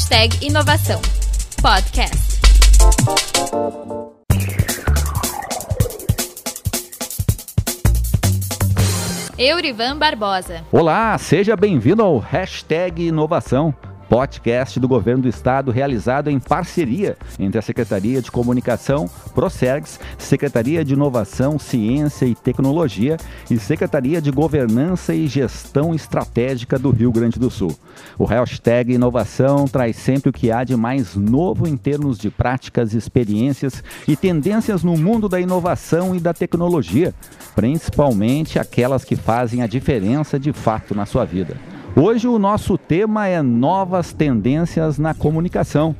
Hashtag Inovação Podcast. Eurivan Barbosa. Olá, seja bem-vindo ao Hashtag Inovação podcast do governo do estado realizado em parceria entre a Secretaria de Comunicação, Procergs, Secretaria de Inovação, Ciência e Tecnologia e Secretaria de Governança e Gestão Estratégica do Rio Grande do Sul. O hashtag Inovação traz sempre o que há de mais novo em termos de práticas, experiências e tendências no mundo da inovação e da tecnologia, principalmente aquelas que fazem a diferença de fato na sua vida. Hoje o nosso tema é novas tendências na comunicação.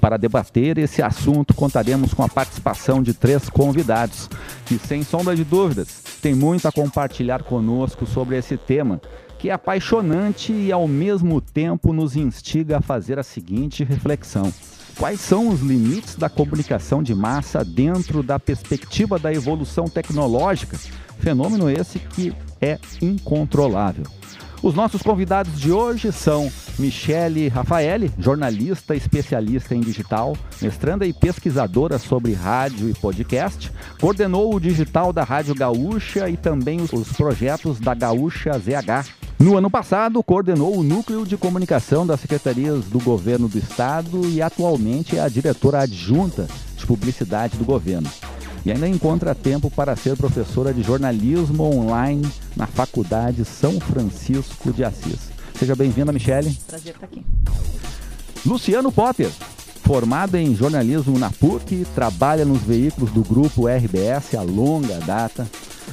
Para debater esse assunto, contaremos com a participação de três convidados que, sem sombra de dúvidas, têm muito a compartilhar conosco sobre esse tema, que é apaixonante e, ao mesmo tempo, nos instiga a fazer a seguinte reflexão: quais são os limites da comunicação de massa dentro da perspectiva da evolução tecnológica? Fenômeno esse que é incontrolável. Os nossos convidados de hoje são Michele Rafaeli, jornalista especialista em digital, mestranda e pesquisadora sobre rádio e podcast, coordenou o digital da Rádio Gaúcha e também os projetos da Gaúcha ZH. No ano passado, coordenou o núcleo de comunicação das secretarias do governo do estado e atualmente é a diretora adjunta de publicidade do governo e ainda encontra tempo para ser professora de jornalismo online na Faculdade São Francisco de Assis. Seja bem-vinda, Michele. Prazer estar aqui. Luciano Potter, formado em jornalismo na PUC, trabalha nos veículos do grupo RBS a longa data.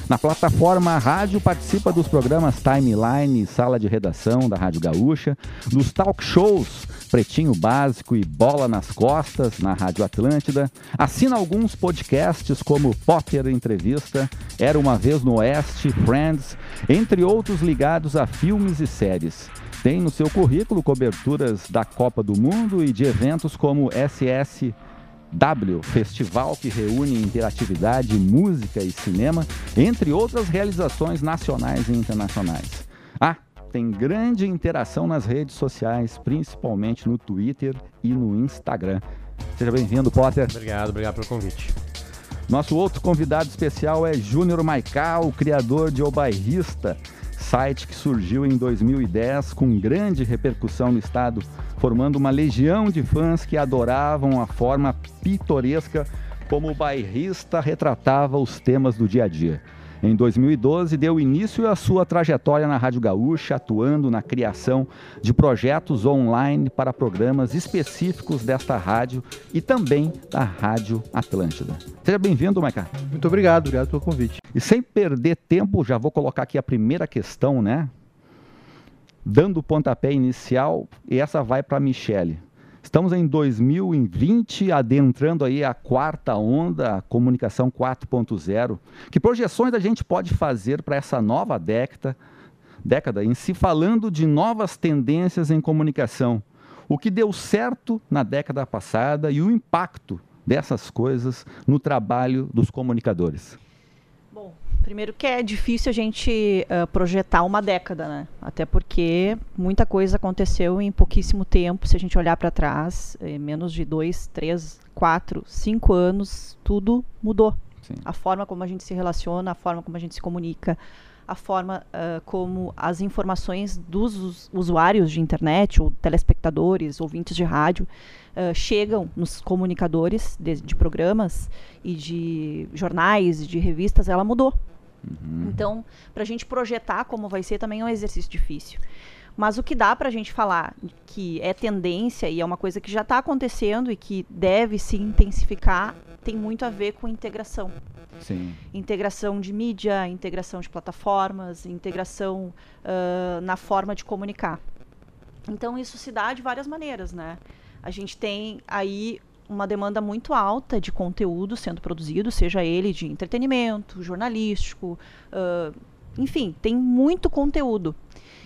Na plataforma Rádio participa dos programas Timeline e Sala de Redação da Rádio Gaúcha, dos talk shows Pretinho Básico e Bola nas Costas na Rádio Atlântida. Assina alguns podcasts como Potter Entrevista, Era uma Vez no Oeste, Friends, entre outros ligados a filmes e séries. Tem no seu currículo coberturas da Copa do Mundo e de eventos como SS W, festival que reúne interatividade, música e cinema, entre outras realizações nacionais e internacionais. Tem grande interação nas redes sociais, principalmente no Twitter e no Instagram. Seja bem-vindo, Potter. Obrigado, obrigado pelo convite. Nosso outro convidado especial é Júnior Maical, criador de O Bairrista, site que surgiu em 2010 com grande repercussão no estado formando uma legião de fãs que adoravam a forma pitoresca como o bairrista retratava os temas do dia a dia. Em 2012, deu início à sua trajetória na Rádio Gaúcha, atuando na criação de projetos online para programas específicos desta rádio e também da Rádio Atlântida. Seja bem-vindo, Maica. Muito obrigado, obrigado pelo convite. E sem perder tempo, já vou colocar aqui a primeira questão, né? dando o pontapé inicial, e essa vai para a Michele. Estamos em 2020, adentrando aí a quarta onda, a comunicação 4.0. Que projeções a gente pode fazer para essa nova década, década em si, falando de novas tendências em comunicação? O que deu certo na década passada e o impacto dessas coisas no trabalho dos comunicadores? Primeiro que é difícil a gente uh, projetar uma década, né? Até porque muita coisa aconteceu em pouquíssimo tempo. Se a gente olhar para trás, em menos de dois, três, quatro, cinco anos, tudo mudou. Sim. A forma como a gente se relaciona, a forma como a gente se comunica, a forma uh, como as informações dos usuários de internet, ou telespectadores, ouvintes de rádio, uh, chegam nos comunicadores de, de, programas e de jornais, de revistas, ela mudou. Uhum. Então, para a gente projetar como vai ser também é um exercício difícil. Mas o que dá para a gente falar que é tendência e é uma coisa que já está acontecendo e que deve se intensificar tem muito a ver com integração. Sim. Integração de mídia, integração de plataformas, integração uh, na forma de comunicar. Então isso se dá de várias maneiras, né? A gente tem aí uma demanda muito alta de conteúdo sendo produzido, seja ele de entretenimento, jornalístico, uh, enfim, tem muito conteúdo.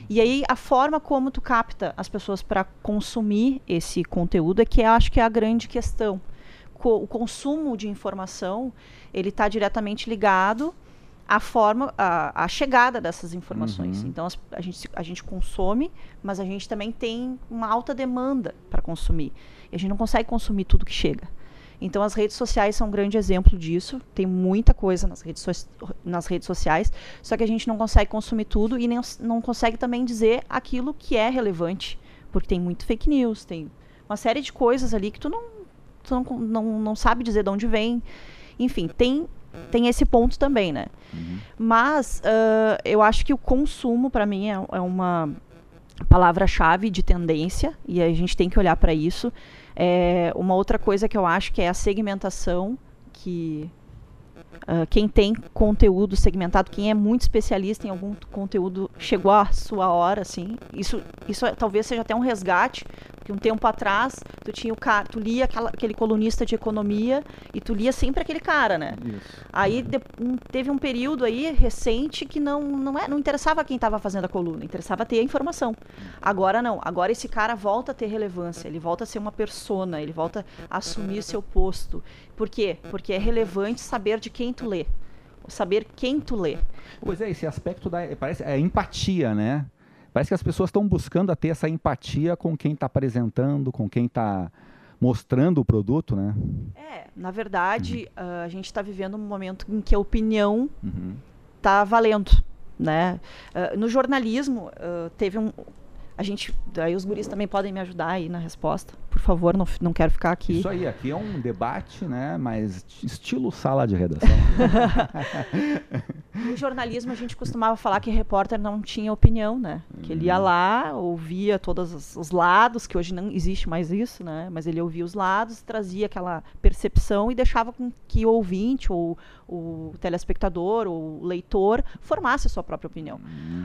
E aí a forma como tu capta as pessoas para consumir esse conteúdo é que eu acho que é a grande questão. Co o consumo de informação ele está diretamente ligado a forma, a, a chegada dessas informações. Uhum. Então as- a, gente, a gente consome, mas a gente também tem uma alta demanda para consumir. E a gente não consegue consumir tudo que chega. Então as redes sociais são um grande exemplo disso. Tem muita coisa nas redes, so- nas redes sociais, só que a gente não consegue consumir tudo e nem, não consegue também dizer aquilo que é relevante. Porque tem muito fake news, tem uma série de coisas ali que tu não, tu não, não, não sabe dizer de onde vem. Enfim, tem, tem esse ponto também, né? Mas ah, eu acho que o consumo, para mim, é, é uma palavra-chave de tendência e a gente tem que olhar para isso. É, uma outra coisa que eu acho que é a segmentação, que ah, quem tem conteúdo segmentado, quem é muito especialista em algum conteúdo, chegou a sua hora, assim. Isso, isso é- talvez seja até um resgate, porque um tempo atrás tu tinha o cara, tu lia aquela- aquele colunista de economia e tu lia sempre aquele cara, né? Isso. Aí de- um- teve um período aí recente que não não, é, não interessava quem estava fazendo a coluna, interessava ter a informação. Agora não, agora esse cara volta a ter relevância, ele volta a ser uma persona, ele volta a assumir seu posto. Por quê? Porque é relevante saber de quem tu lê, saber quem tu lê. Pois é, esse aspecto da parece é empatia, né? Parece que as pessoas estão buscando ter essa empatia com quem está apresentando, com quem está mostrando o produto, né? É, na verdade, ah, a gente está vivendo um momento em que a opinião Uhum. tá valendo, né? Ah, no jornalismo ah, teve um, a gente, aí os guris também podem me ajudar aí na resposta, por favor, não, não quero ficar aqui. Isso aí, aqui é um debate, né? Mas estilo sala de redação. No jornalismo a gente costumava falar que repórter não tinha opinião, né? Que ele ia lá, ouvia todos os, os lados, que hoje não existe mais isso, né? Mas ele ouvia os lados, trazia aquela percepção e deixava com que o ouvinte ou o telespectador ou o leitor formasse a sua própria opinião.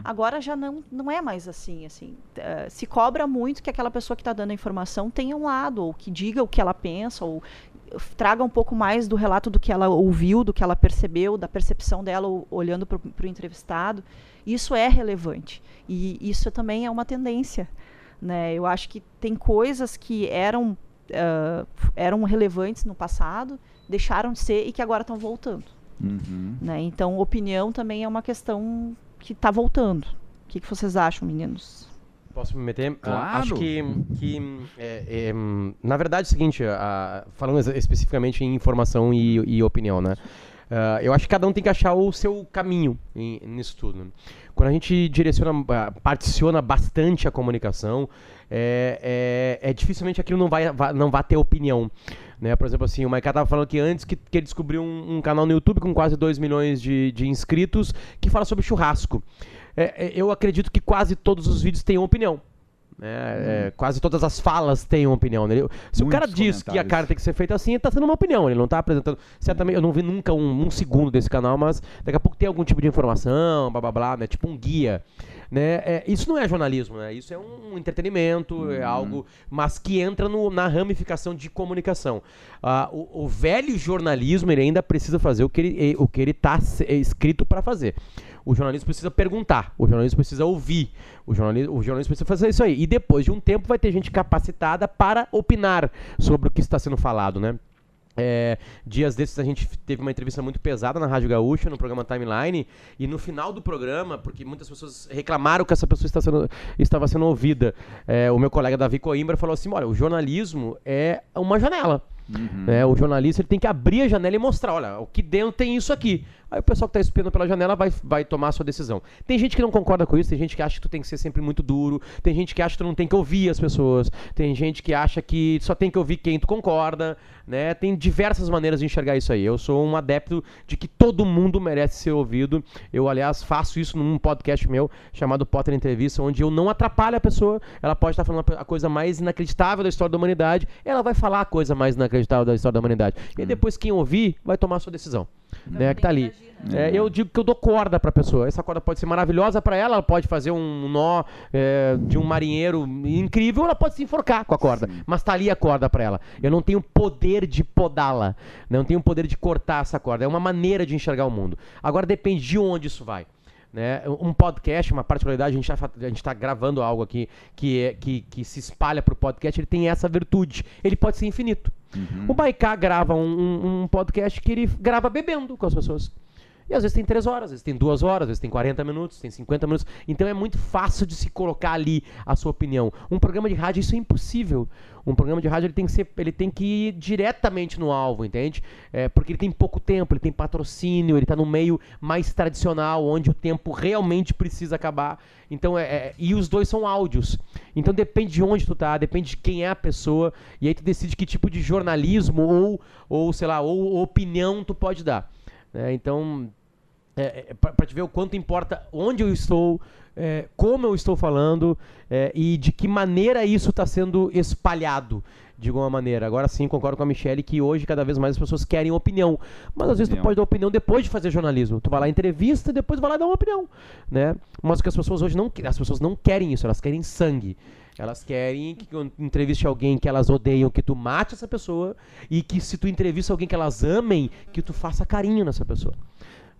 Agora já não, não é mais assim, assim. Eh, se cobra muito que aquela pessoa que está dando a informação tenha um lado, ou que diga o que ela pensa, ou traga um pouco mais do relato do que ela ouviu, do que ela percebeu, da percepção dela olhando para o entrevistado. Isso é relevante. E isso também é uma tendência. Né? Eu acho que tem coisas que eram, f- eram relevantes no passado, deixaram de ser e que agora estão voltando. Uhum. Né? Então, opinião também é uma questão que está voltando. O que, que vocês acham, meninos? Posso me meter? Ah, Claro. acho que, que é, é, na verdade é o seguinte, ah, falando especificamente em informação e, e opinião, né? Ah, eu acho que cada um tem que achar o seu caminho em- nisso tudo. Quando a gente direciona, particiona bastante a comunicação, é, é, é dificilmente aquilo não vai, vai- não vai ter opinião. Né? Por exemplo, assim, o Maiká tava falando que antes que, que ele descobriu um, um canal no YouTube com quase 2 milhões de, de inscritos que fala sobre churrasco. É, é, eu acredito que quase todos os vídeos têm opinião. né? É, quase todas as falas têm uma opinião. né? Se o cara Muitos diz que a cara tem que ser feita assim, ele tá sendo uma opinião. Ele não tá apresentando. Certamente, eu não vi nunca um, um segundo desse canal, mas daqui a pouco tem algum tipo de informação, blá blá blá, né? Tipo um guia. Né? É, isso não é jornalismo, né? Isso é um entretenimento, é algo, mas que entra no- na ramificação de comunicação. Ah, o, o velho jornalismo ele ainda precisa fazer o que ele, o que ele tá se- eh, escrito para fazer. O jornalista precisa perguntar, o jornalista precisa ouvir, o jornalista, o jornalista precisa fazer isso aí. E depois de um tempo vai ter gente capacitada para opinar sobre o que está sendo falado, né? É, dias desses a gente teve uma entrevista muito pesada na Rádio Gaúcha, no programa Timeline, e no final do programa, porque muitas pessoas reclamaram que essa pessoa está sendo- estava sendo ouvida, é, o meu colega Davi Coimbra falou assim: olha, o jornalismo é uma janela. né? O jornalista ele tem que abrir a janela e mostrar, olha, o que dentro tem isso aqui. Aí o pessoal que está espiando pela janela vai, vai tomar a sua decisão. Tem gente que não concorda com isso, tem gente que acha que tu tem que ser sempre muito duro, tem gente que acha que tu não tem que ouvir as pessoas, tem gente que acha que só tem que ouvir quem tu concorda, né? Tem diversas maneiras de enxergar isso aí. Eu sou um adepto de que todo mundo merece ser ouvido. Eu, aliás, faço isso num podcast meu chamado Potter Entrevista, onde eu não atrapalho a pessoa. Ela pode estar falando a coisa mais inacreditável da história da humanidade, ela vai falar a coisa mais inacreditável da história da humanidade. E aí depois quem ouvir vai tomar a sua decisão. Né, que tá ali. É, eu digo que eu dou corda pra pessoa. Essa corda pode ser maravilhosa pra ela, ela pode fazer um nó é, de um marinheiro incrível, ela pode se enforcar com a corda. Mas tá ali a corda pra ela. Eu não tenho poder de podá-la. Não tenho poder de cortar essa corda. É uma maneira de enxergar o mundo. Agora depende de onde isso vai. Né? Um podcast, uma particularidade, a gente está a tá gravando algo aqui que, é, que, que se espalha pro podcast, ele tem essa virtude. Ele pode ser infinito. O Maiká grava um, um- podcast que ele grava bebendo com as pessoas. E às vezes tem 3 horas, às vezes tem 2 horas, às vezes tem 40 minutos, tem 50 minutos. Então é muito fácil de se colocar ali a sua opinião. Um programa de rádio, isso é impossível. Um programa de rádio ele tem que, ser, ele tem que ir diretamente no alvo, entende? É, porque ele tem pouco tempo, ele tem patrocínio, ele está no meio mais tradicional, onde o tempo realmente precisa acabar. Então, é, é, e os dois são áudios. Então depende de onde tu tá, depende de quem é a pessoa, e aí tu decide que tipo de jornalismo ou, ou sei lá, ou opinião tu pode dar. né? então, é, é, para te ver o quanto importa onde eu estou, é, como eu estou falando é, e de que maneira isso está sendo espalhado de alguma maneira. Agora sim, concordo com a Michelle que hoje cada vez mais as pessoas querem opinião. Mas às vezes tu pode dar opinião depois de fazer jornalismo. Tu vai lá entrevista e depois vai lá dar uma opinião, né? Mas o que as pessoas hoje não as pessoas não querem isso, elas querem sangue. Elas querem que tu entreviste alguém que elas odeiam, que tu mate essa pessoa e que se tu entrevista alguém que elas amem, que tu faça carinho nessa pessoa.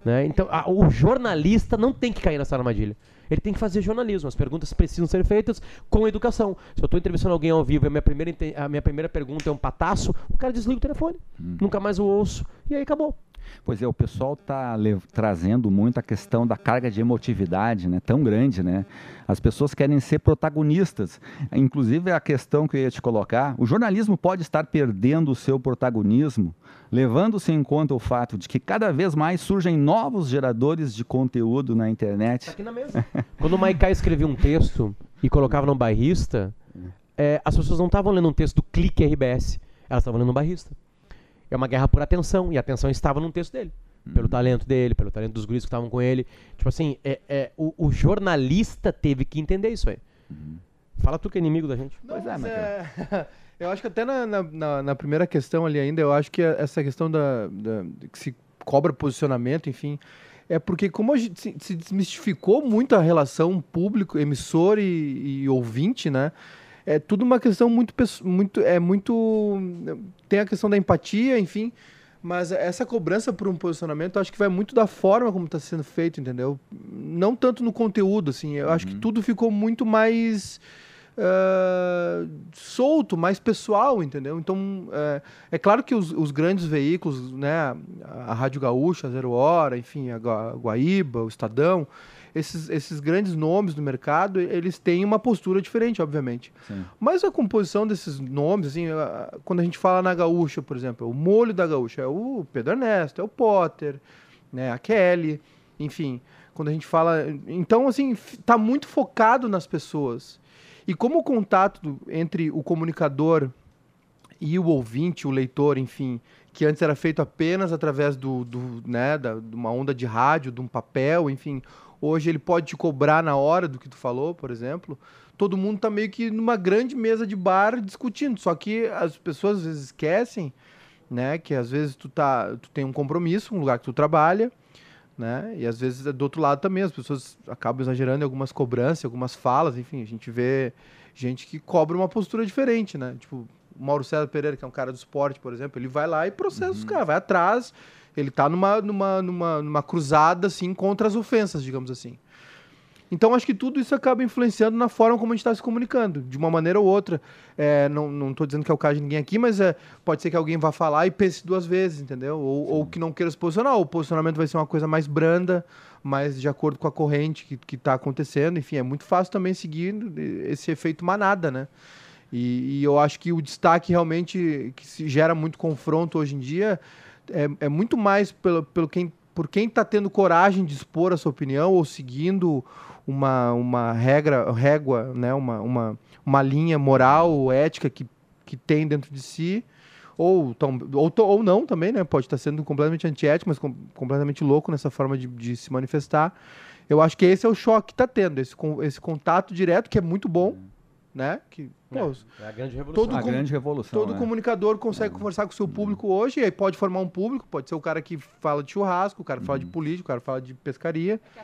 Né? Então, a- o jornalista não tem que cair nessa armadilha. Ele tem que fazer jornalismo. As perguntas precisam ser feitas com educação. Se eu estou entrevistando alguém ao vivo e a minha primeira, a minha primeira pergunta é um pataço, o cara desliga o telefone. Nunca mais o ouço. E aí acabou. Pois é, o pessoal está trazendo muito a questão da carga de emotividade, né? Tão grande, né? As pessoas querem ser protagonistas. Inclusive a questão que eu ia te colocar, o jornalismo pode estar perdendo o seu protagonismo, levando-se em conta o fato de que cada vez mais surgem novos geradores de conteúdo na internet. Tá aqui na mesa. Quando o Maikai escrevia um texto e colocava no bairrista, é, as pessoas não estavam lendo um texto do Clique RBS, elas estavam lendo um bairrista. É uma guerra por atenção, e a atenção estava num texto dele. Pelo talento dele, pelo talento dos guris que estavam com ele. Tipo assim, é, é, o, o jornalista teve que entender isso aí. Fala tu que é inimigo da gente. Pois é, mas é- eu acho que até na, na, na- primeira questão ali ainda, eu acho que essa questão da, da- que se cobra posicionamento, enfim, é porque como a gente se, se desmistificou muito a relação público, emissor e, e ouvinte, né? É tudo uma questão muito, muito, é muito, tem a questão da empatia, enfim, mas essa cobrança por um posicionamento, eu acho que vai muito da forma como está sendo feito, entendeu? Não tanto no conteúdo, assim. Eu acho que tudo ficou muito mais ah, solto, mais pessoal, entendeu? Então, é, é claro que os, os grandes veículos, né, a, Rádio Gaúcha, a Zero Hora, enfim, a Gua- Guaíba, o Estadão, esses, esses grandes nomes do mercado, eles têm uma postura diferente, obviamente. Sim. Mas a composição desses nomes, assim, quando a gente fala na Gaúcha, por exemplo, o molho da Gaúcha é o Pedro Ernesto, é o Potter, né, a Kelly, enfim, quando a gente fala, então assim, f- tá muito focado nas pessoas. E como o contato entre o comunicador e o ouvinte, o leitor, enfim, que antes era feito apenas através do, do né, da, de uma onda de rádio, de um papel, enfim, hoje ele pode te cobrar na hora do que tu falou, por exemplo. Todo mundo tá meio que numa grande mesa de bar discutindo, só que as pessoas às vezes esquecem, né, que às vezes tu tá, tu tem um compromisso, um lugar que tu trabalha, né? E às vezes do outro lado também as pessoas acabam exagerando em algumas cobranças, algumas falas, enfim, a gente vê gente que cobra uma postura diferente, né? Tipo, o Mauro César Pereira, que é um cara do esporte, por exemplo, ele vai lá e processa os caras, vai atrás, ele tá numa, numa, numa, numa cruzada, assim, contra as ofensas, digamos assim. Então, acho que tudo isso acaba influenciando na forma como a gente está se comunicando, de uma maneira ou outra. É, não, não tô dizendo que é o caso de ninguém aqui, mas é, pode ser que alguém vá falar e pense duas vezes, entendeu? Ou, ou que não queira se posicionar. Ou o posicionamento vai ser uma coisa mais branda, mais de acordo com a corrente que, que tá acontecendo. Enfim, é muito fácil também seguir esse efeito manada, né? E, e eu acho que o destaque realmente que se gera muito confronto hoje em dia é, é muito mais pelo, pelo quem, por quem está tendo coragem de expor a sua opinião ou seguindo uma, uma regra, régua, né? uma, uma, uma linha moral, ética que, que tem dentro de si, ou, tão, ou, to- ou não também, né? Pode estar sendo completamente antiético, mas com- completamente louco nessa forma de, de se manifestar. Eu acho que esse é o choque que está tendo, esse, esse contato direto, que é muito bom, né? Que, pô, É a grande revolução. Todo a com- grande revolução. Todo né? comunicador consegue conversar com o seu público hoje, e aí pode formar um público, pode ser o cara que fala de churrasco, o cara que fala de política, o cara que fala de pescaria. Que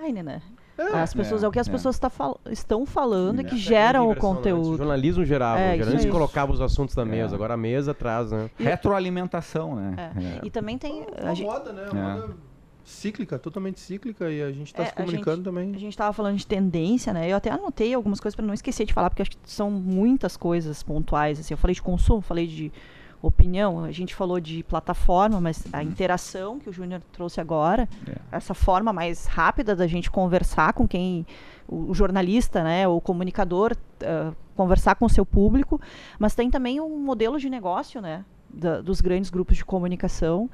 da timeline, né? É, As pessoas, é, é, o que as é. pessoas tá fal- estão falando e que é geram o né? Antes O conteúdo. jornalismo gerava, É, isso colocava os assuntos na É. mesa, agora a mesa traz, né? Retroalimentação, né? É. E também tem. A uma gente, moda, né? É. Uma moda cíclica, totalmente cíclica, e a gente está É, se a comunicando gente- também. a gente tava falando de tendência, né? Eu até anotei algumas coisas para não esquecer de falar, porque acho que são muitas coisas pontuais. Assim. Eu falei de consumo, falei de opinião. A gente falou de plataforma, mas a interação que o Júnior trouxe agora, É. essa forma mais rápida da gente conversar com quem o, o jornalista, né, o comunicador, ah, conversar com o seu público, mas tem também um modelo de negócio, né, da- dos grandes grupos de comunicação.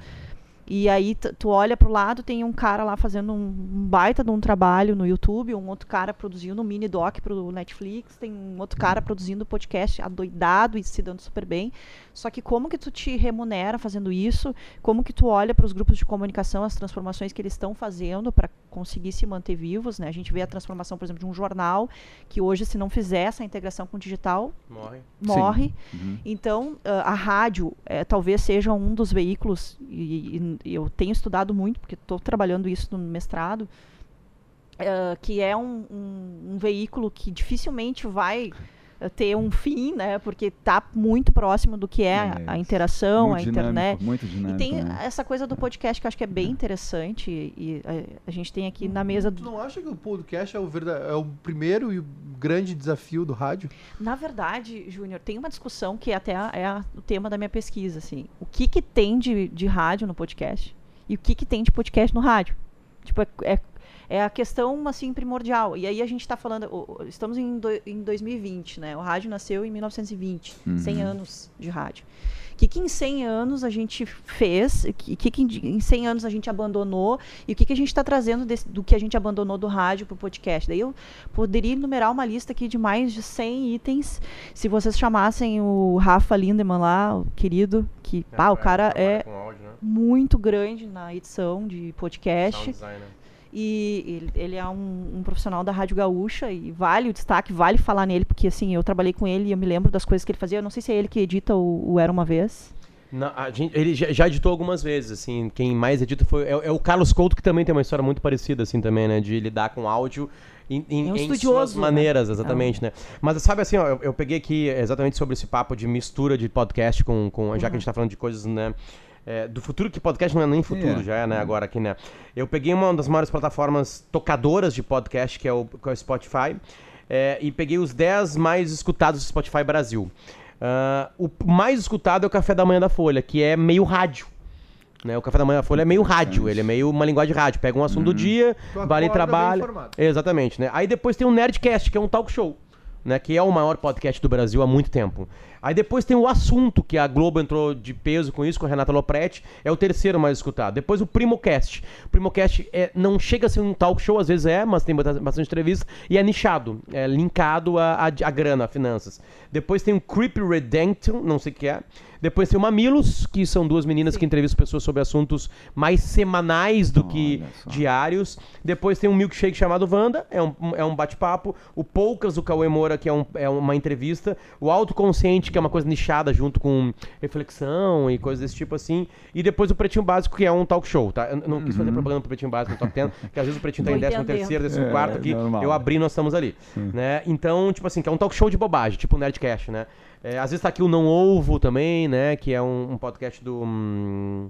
E aí tu olha pro lado, tem um cara lá fazendo um, um baita de um trabalho no YouTube, um outro cara produzindo um mini doc pro Netflix, tem um outro cara produzindo podcast adoidado e se dando super bem. Só que como que tu te remunera fazendo isso? Como que tu olha para os grupos de comunicação, as transformações que eles estão fazendo para conseguir se manter vivos, né? A gente vê a transformação, por exemplo, de um jornal que hoje se não fizer essa integração com o digital, Morre. morre. Uhum. Então, ah, a rádio eh, talvez seja um dos veículos, e, e eu tenho estudado muito, porque estou trabalhando isso no mestrado, ah, que é um, um- um veículo que dificilmente vai ter um fim, né? Porque está muito próximo do que é, É, a interação, Muito a dinâmico, internet. Muito E dinâmico. tem né? essa coisa do podcast que eu acho que é bem interessante. E, e, eh, a gente tem aqui na mesa Tu do, não acha que o podcast é o, verda- é o primeiro e o grande desafio do rádio? Na verdade, Júnior, tem uma discussão que até a- é a- o tema da minha pesquisa, assim. O que que tem de, de rádio no podcast? E o que que tem de podcast no rádio? Tipo, é, é, é a questão, assim, primordial. E aí a gente está falando... Estamos em, do- em 2020, né? O rádio nasceu em 1920. 100 Uhum. anos de rádio. O que, que em 100 anos a gente fez? O que, que, em- em 100 anos a gente abandonou? E o que, que a gente está trazendo desse- do que a gente abandonou do rádio para o podcast? Daí eu poderia enumerar uma lista aqui de mais de 100 itens. Se vocês chamassem o Rafa Lindemann lá, o querido, que pá, o cara é áudio, né? muito grande na edição de podcast. Sound designer. E ele, é um, um profissional da Rádio Gaúcha e vale o destaque, vale falar nele, porque assim, eu trabalhei com ele e eu me lembro das coisas que ele fazia. Eu não sei se é ele que edita o, o Era Uma Vez. Não, a gente- ele já, já editou algumas vezes, assim, quem mais edita foi, é, é o Carlos Couto, que também tem uma história muito parecida, assim, também, né, de lidar com áudio em, em, É um em suas né? maneiras, exatamente, né. Mas sabe assim, ó, eu, eu peguei aqui exatamente sobre esse papo de mistura de podcast com, com já que a gente tá falando de coisas, né, é, do futuro, que podcast não é nem futuro, É. já é, né, agora aqui, né. Eu peguei uma das maiores plataformas tocadoras de podcast, que é o, que é o Spotify, é, e peguei os 10 mais escutados do Spotify Brasil. Ah, o mais escutado é o Café da Manhã da Folha, que é meio rádio. Né? O Café da Manhã da Folha é meio rádio, ele é meio uma linguagem de rádio. Pega um assunto do dia, Tu vai ali acorda bem trabalha. informado. Exatamente, né? Aí depois tem o Nerdcast, que é um talk show. Né, que é o maior podcast do Brasil há muito tempo. Aí depois tem o Assunto, que a Globo entrou de peso com isso, com a Renata Lopretti, é o terceiro mais escutado. Depois o Primocast. O Primocast é, não chega a ser um talk show, às vezes é, mas tem bastante entrevista, e é nichado, é linkado a, a, a grana, a finanças. Depois tem o Creepy Redemption, não sei o que é. Depois tem o Mamilos, que são duas meninas que entrevistam pessoas sobre assuntos mais semanais do que Olha só. diários. Depois tem um milkshake chamado Wanda, é um, é um bate-papo. O Poucas do Cauê Moura, que é, um, é uma entrevista. O Autoconsciente, que é uma coisa nichada junto com reflexão e coisas desse tipo assim. E depois o Pretinho Básico, que é um talk show, tá? Eu não quis fazer propaganda pro Pretinho Básico no Top 10, porque às vezes o Pretinho tá em Tô décimo entendendo. terceiro, décimo É, quarto, aqui normal. eu abri e nós estamos ali. Né? Então, tipo assim, que é um talk show de bobagem, tipo Nerdcast, né? É, às vezes tá aqui o Não Ovo também, né? Que é um, um podcast do... hum,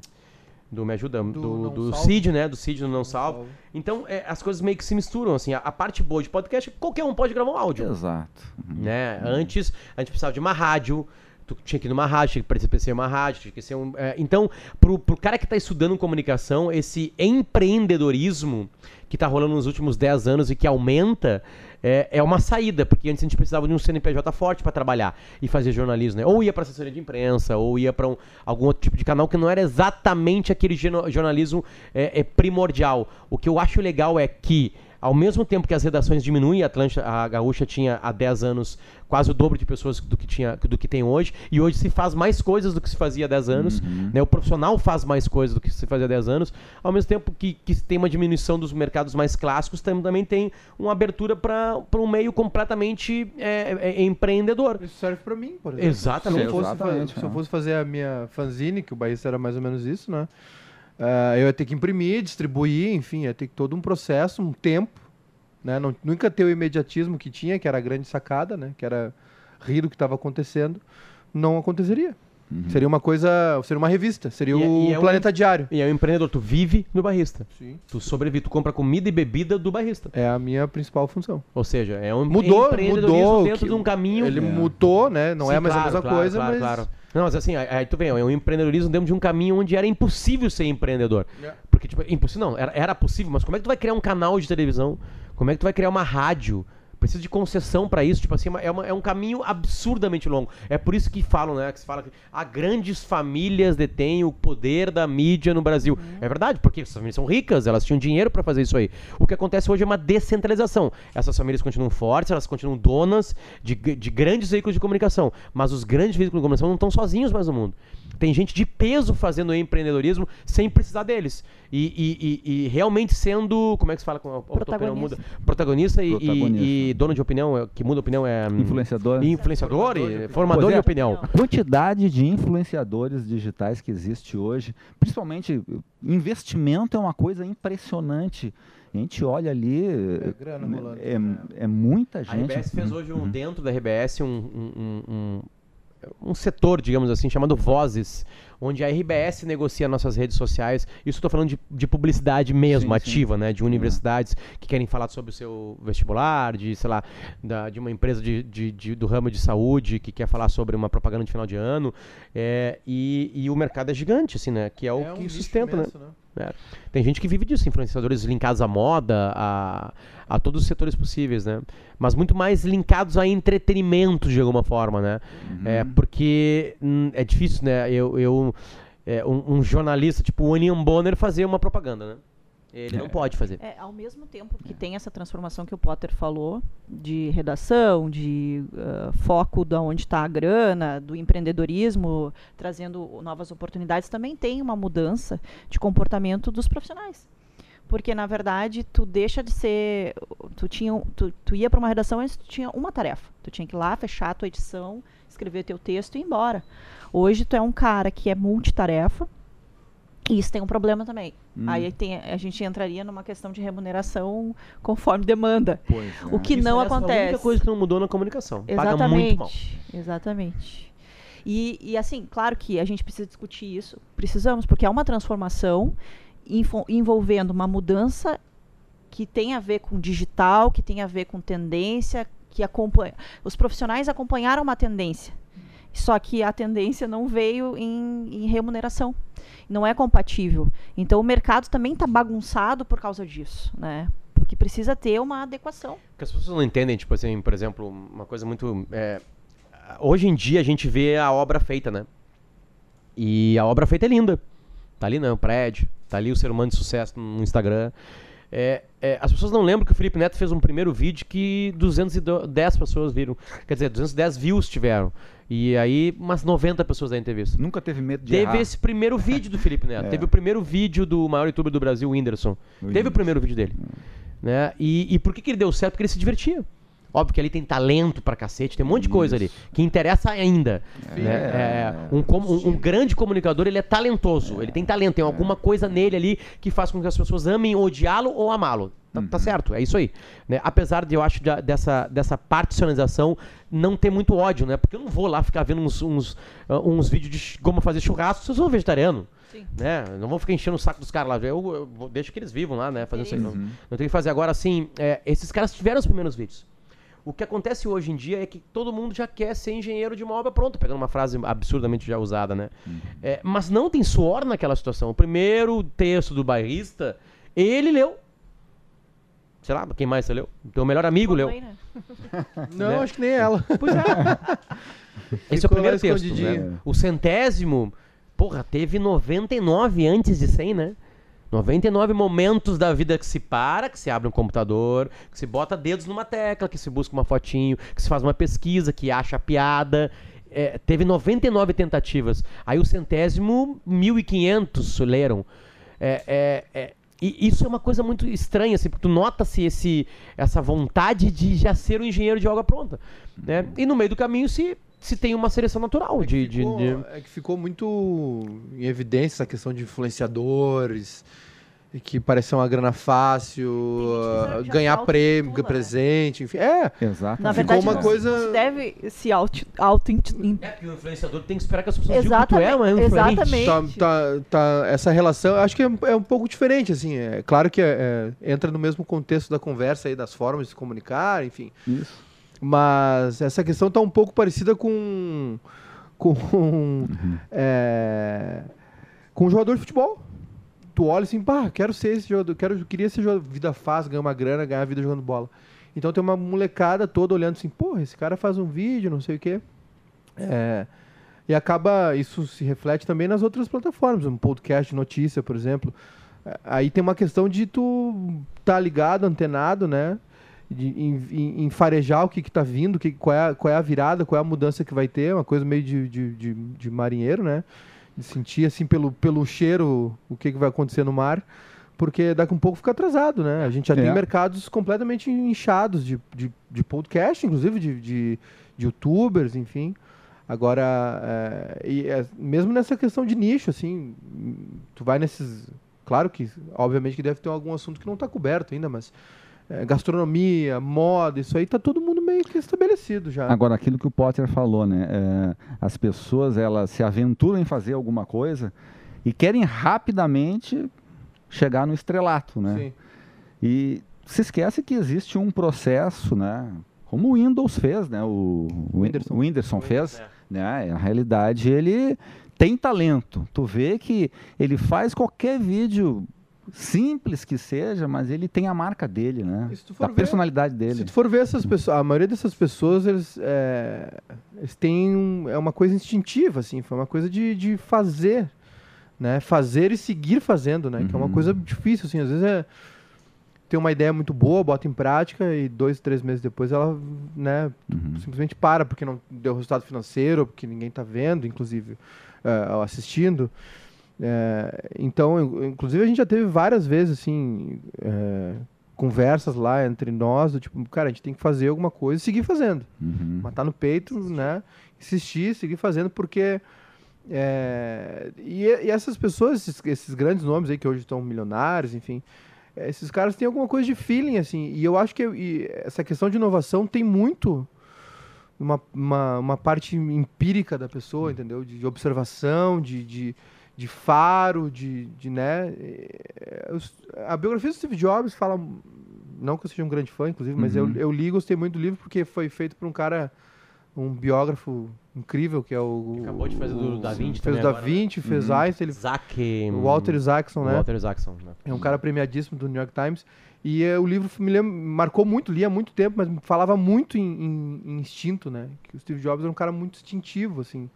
do Me Ajuda, do, Não do, Salvo. Cid, né? Do Cid do Não Salvo. Salvo. Então, é, as coisas meio que se misturam, assim. A, a parte boa de podcast, é que qualquer um pode gravar um áudio, Exato. Uhum. né? Antes, a gente precisava de uma rádio, tu tinha que ir numa rádio, tinha que participar ser uma rádio, tinha que ser um... é, então, pro, pro cara que tá estudando comunicação, esse empreendedorismo que tá rolando nos últimos 10 anos e que aumenta, é, é uma saída, porque antes a gente precisava de um CNPJ forte para trabalhar e fazer jornalismo, né? Ou ia pra assessoria de imprensa, ou ia pra um, algum outro tipo de canal que não era exatamente aquele jornalismo é, é primordial. O que eu acho legal é que ao mesmo tempo que as redações diminuem, a Atlântica, a Gaúcha tinha há 10 anos quase o dobro de pessoas do que, tinha, do que tem hoje, e hoje se faz mais coisas do que se fazia há 10 anos, né? o profissional faz mais coisas do que se fazia há 10 anos, ao mesmo tempo que, que tem uma diminuição dos mercados mais clássicos, tam- também tem uma abertura para um meio completamente é, é, empreendedor. Isso serve pra mim, por exemplo. Exatamente. Se eu, fosse, Exatamente, se eu é. fosse fazer a minha fanzine, que o Baísta era mais ou menos isso, né? Ah, eu ia ter que imprimir, distribuir, enfim, ia ter que todo um processo, um tempo, né? Não, nunca ter o imediatismo que tinha, que era a grande sacada, né? Que era rir do que estava acontecendo. Não aconteceria. Seria uma coisa, seria uma revista, seria E é- o e é um- Planeta Diário. E é um empreendedor, tu vive no barrista. Sim. Tu sobrevive, tu compra comida e bebida do barrista. É a minha principal função. Ou seja, é um Mudou, empreendedorismo mudou. dentro que- de um caminho. Ele É. mudou, né? Não Sim, é mais claro, a mesma claro, coisa, claro, mas claro. Não, mas assim, aí, aí tu vem, é um empreendedorismo dentro de um caminho onde era impossível ser empreendedor. É. Porque, tipo, impossível não, era, era possível, mas como é que tu vai criar um canal de televisão? Como é que tu vai criar uma rádio? Precisa de concessão pra isso, tipo assim, é, uma- é um caminho absurdamente longo. É por isso que falam, né, que se fala que há grandes famílias detêm o poder da mídia no Brasil. É verdade, porque essas famílias são ricas, elas tinham dinheiro pra fazer isso aí. O que acontece hoje é uma descentralização. Essas famílias continuam fortes, elas continuam donas de, de grandes veículos de comunicação, mas os grandes veículos de comunicação não estão sozinhos mais no mundo. Tem gente de peso fazendo empreendedorismo sem precisar deles. E, e- e- e realmente sendo. Como é que se fala a, a opinião muda? Protagonista e, e- Protagonista. e dono de opinião, é- que muda opinião é. hum, Influenciador. Influenciador Formador de e opinião. formador Pois de é. opinião. A quantidade de influenciadores digitais que existe hoje, principalmente investimento é uma coisa impressionante. A gente olha ali, É grana rolando. é, é muita A gente. RBS fez hoje um, dentro da RBS um, um, um- um- um setor, digamos assim, chamado Vozes, onde a RBS negocia nossas redes sociais. Isso estou falando de, de publicidade mesmo, Sim, sim. ativa, né? De universidades que querem falar sobre o seu vestibular, de, sei lá, da- de uma empresa de- de- do ramo de saúde que quer falar sobre uma propaganda de final de ano. É, e, e o mercado é gigante, assim, né? Que é o É um que sustenta, né? imenso, né? É. Tem gente que vive disso, influenciadores linkados à moda, a, a todos os setores possíveis, né? Mas muito mais linkados a entretenimento de alguma forma, né? É, porque hum, é difícil, né? Eu, eu é, um, um jornalista tipo o William Bonner fazer uma propaganda, né? Ele não pode fazer. É, ao mesmo tempo que tem essa transformação que o Potter falou, de redação, de ah, foco da onde está a grana, do empreendedorismo, trazendo novas oportunidades, também tem uma mudança de comportamento dos profissionais. Porque, na verdade, tu deixa de ser. Tu, tinha, tu, tu ia para uma redação e tu tinha uma tarefa. Tu tinha que ir lá, fechar a tua edição, escrever teu texto e ir embora. Hoje tu é um cara que é multitarefa, e isso tem um problema também. Aí tem, a gente entraria numa questão de remuneração conforme demanda. Pois é. O que Isso, não aliás, É a acontece. única coisa que não mudou na comunicação. Paga Exatamente. muito mal. Exatamente. E, e assim, claro que a gente precisa discutir isso. Precisamos, porque é uma transformação envolvendo uma mudança que tem a ver com digital, que tem a ver com tendência, que acompanha. Os profissionais acompanharam uma tendência. Só que a tendência não veio em, em remuneração. Não é compatível. Então o mercado também está bagunçado por causa disso, né? Porque precisa ter uma adequação. Porque as pessoas não entendem, tipo assim, por exemplo, uma coisa muito. é, hoje em dia a gente vê a obra feita, né? E a obra feita é linda. Tá ali, né? O prédio, tá ali o ser humano de sucesso no Instagram. É, é, as pessoas não lembram que o Felipe Neto fez um primeiro vídeo que 210 pessoas viram. Quer dizer, 210 views tiveram. E aí, umas 90 pessoas da entrevista. Nunca teve medo de Teve errar. esse primeiro vídeo do Felipe Neto. É. Teve o primeiro vídeo do maior youtuber do Brasil, o Whindersson. O Teve o Whindersson. primeiro vídeo dele. Né? E, e por que, que ele deu certo? Porque ele se divertia. Óbvio que ali tem talento pra cacete, tem um monte de coisa ali que interessa ainda. né? É, um, com- um- um grande comunicador, ele é talentoso, ele tem talento, tem alguma coisa nele ali que faz com que as pessoas amem odiá-lo ou amá-lo. Tá, tá certo, é isso aí. né? Apesar de eu acho de- dessa, dessa particionalização não ter muito ódio, né? Porque eu não vou lá ficar vendo uns, uns, ah, uns vídeos de como fazer churrasco se eu sou vegetariano. Sim. Né? Eu Não vou ficar enchendo o saco dos caras lá. Eu, eu vou- deixo que eles vivam lá, né? Fazendo isso aí. Não, Uhum. não tem que fazer agora assim. é, esses caras tiveram os primeiros vídeos. O que acontece hoje em dia é que todo mundo já quer ser engenheiro de uma obra pronta, pegando uma frase absurdamente já usada, né? É, mas não tem suor naquela situação. O primeiro texto do bairrista, ele leu. Sei lá, quem mais você leu? Teu melhor amigo leu. Mãe, né? Não, Né? acho que nem ela. Pois é. Esse é o Ficou primeiro texto. né? O centésimo, porra, teve 99 antes de 100, né? 99 momentos da vida que se para, que se abre um computador, que se bota dedos numa tecla, que se busca uma fotinho, que se faz uma pesquisa, que acha piada. É, teve 99 tentativas. Aí o centésimo, 1.500 leram. É, é, é, e isso é uma coisa muito estranha, assim, porque tu nota-se essa vontade de já ser um engenheiro de obra pronta. Né? E no meio do caminho se, se tem uma seleção natural de, de- Ficou- de- É que ficou muito em evidência essa questão de influenciadores, e que parece ser uma grana fácil, ah, ganhar se prêmio, né? presente, enfim. É, Exato. Na Ficou verdade, uma não, coisa- se deve se auto, auto É porque o influenciador tem que esperar que as pessoas digam que tu é uma Exatamente, exatamente. tá, tá, tá- essa relação, eu acho que é, é um pouco diferente, assim. É claro que é- é, entra no mesmo contexto da conversa aí, das formas de se comunicar, enfim. Isso. Mas essa questão tá um pouco parecida com, com, é, com um jogador de futebol. Tu olha assim, pá, quero ser esse jogador, quero, queria ser jogador, vida fácil, ganhar uma grana, ganhar a vida jogando bola. Então tem uma molecada toda olhando assim, porra, esse cara faz um vídeo, não sei o quê. É, e acaba, isso se reflete também nas outras plataformas, um podcast de notícia, por exemplo. É, Aí tem uma questão de tu tá ligado, antenado, né? De, em, em- em farejar o que, que tá vindo, que, qual, é, a- qual é a virada, qual é a mudança que vai ter, uma coisa meio de, de, de, de marinheiro, né? De sentir assim pelo, pelo cheiro o que, que vai acontecer no mar, porque daqui a um pouco fica atrasado, né? A gente já tem É. mercados completamente inchados de, de, de podcast, inclusive de, de, de youtubers, enfim. Agora, é, e é, mesmo nessa questão de nicho, assim, tu vai nesses. Claro que, obviamente, que deve ter algum assunto que não está coberto ainda, mas é, gastronomia, moda, isso aí tá todo mundo meio que estabelecido já. Agora, aquilo que o Potter falou, né? é, as pessoas elas se aventuram em fazer alguma coisa e querem rapidamente chegar no estrelato, né? Sim. E se esquece que existe um processo, né? Como o Windows fez, né? O, o Whindersson. o Whindersson fez, né? Na realidade, ele tem talento. Tu vê que ele faz qualquer vídeo simples que seja, mas ele tem a marca dele, né? Se A personalidade Se dele. tu for ver essas pessoas, a maioria dessas pessoas, eles, é, eles têm um- é uma coisa instintiva, assim, foi uma coisa de, de fazer, né? Fazer e seguir fazendo, né? Que é uma Uhum. coisa difícil, assim, às vezes é tem uma ideia muito boa, bota em prática e dois, três meses depois ela, né, Uhum. simplesmente para porque não deu resultado financeiro, porque ninguém está vendo, inclusive, ou assistindo. É, então, in- inclusive, a gente já teve várias vezes, assim, é, conversas lá entre nós, do tipo, cara, a gente tem que fazer alguma coisa e seguir fazendo. Uhum. Matar no peito, né? Insistir, seguir fazendo, porque. é, e, e essas pessoas, esses, esses grandes nomes aí que hoje estão milionários, enfim, esses caras têm alguma coisa de feeling, assim. E eu acho que e essa questão de inovação tem muito uma, uma, uma parte empírica da pessoa, entendeu? De, de observação, de, de, de faro, de, de né? os- A biografia do Steve Jobs fala, não que eu seja um grande fã, inclusive, mas eu, Uhum. eu li e gostei muito do livro porque foi feito por um cara, um biógrafo incrível, que é o... Que acabou de fazer do o- Da Vinci Fez o Da agora, né? Vinci, fez Uhum. Einstein, ele o Walter Isaacson, né? Walter Isaacson, né? É um cara premiadíssimo do New York Times. E eh, o livro me lembra- marcou muito, li há muito tempo, mas falava muito em, em- em instinto, né? Que o Steve Jobs era um cara muito instintivo, assim.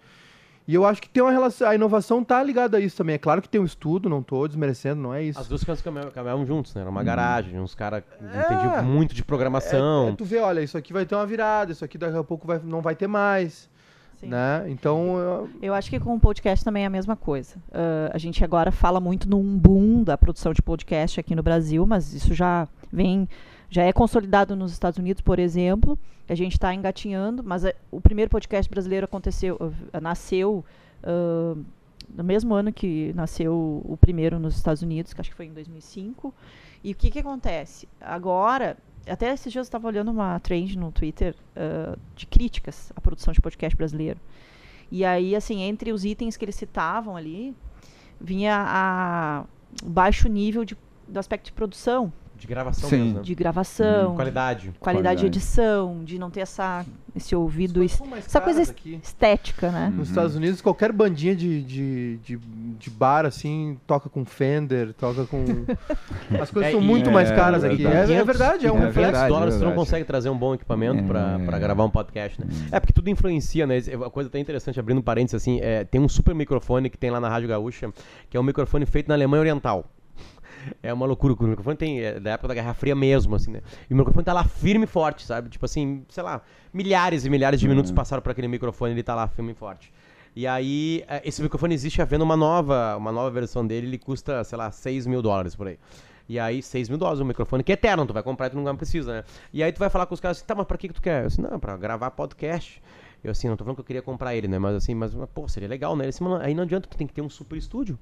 E eu acho que tem uma relação. A inovação tá ligada a isso também. É claro que tem um estudo, não tô desmerecendo, não é isso. As duas coisas caminhavam, caminhavam juntos, né? Era uma garagem, uns caras que É. entendiam muito de programação. É, é tu vê, olha, isso aqui vai ter uma virada, isso aqui daqui a pouco vai, não vai ter mais. Sim. Né? Então, eu- Eu acho que com o podcast também é a mesma coisa. Ah, a gente agora fala muito num boom da produção de podcast aqui no Brasil, mas isso já vem, já é consolidado nos Estados Unidos, por exemplo. A gente está engatinhando, mas eh, o primeiro podcast brasileiro aconteceu, ah, nasceu ah, no mesmo ano que nasceu o primeiro nos Estados Unidos, que acho que foi em 2005. E o que, que acontece? Agora, até esses dias eu estava olhando uma trend no Twitter ah, de críticas à produção de podcast brasileiro. E aí, assim, entre os itens que eles citavam ali, vinha a baixo nível de, do aspecto de produção, De gravação Sim. mesmo, né? de gravação, Qualidade. qualidade de Qualidade. edição, de não ter essa, esse ouvido, es- mais essa coisa aqui. estética, né? Nos Estados Unidos, qualquer bandinha de, de, de, de bar, assim, toca com Fender, toca com. As coisas É, são muito mais é, caras é aqui. verdade. É, é verdade, é um É Com 500 verdade, dólares é tu não consegue trazer um bom equipamento pra, É. pra gravar um podcast, né? É porque tudo influencia, né? Uma coisa até interessante, abrindo parênteses assim, é, tem um super microfone que tem lá na Rádio Gaúcha, que é um microfone feito na Alemanha Oriental. É uma loucura, o microfone tem é, da época da Guerra Fria mesmo, assim, né? E o microfone tá lá firme e forte, sabe? Tipo assim, sei lá, milhares e milhares de minutos passaram por aquele microfone, ele tá lá firme e forte. E aí, é, esse microfone existe havendo uma nova, uma nova versão dele, ele custa, sei lá, 6 mil dólares por aí. E aí, 6 mil dólares um microfone que é eterno, tu vai comprar e tu nunca precisa, né? E aí tu vai falar com os caras assim, tá, mas pra que, que tu quer? Eu assim, não, pra gravar podcast. Eu assim, não tô falando que eu queria comprar ele, né? Mas assim, mas, mas, pô, seria legal, né? Ele assim, "Mano, aí não adianta, tu tem que ter um super estúdio.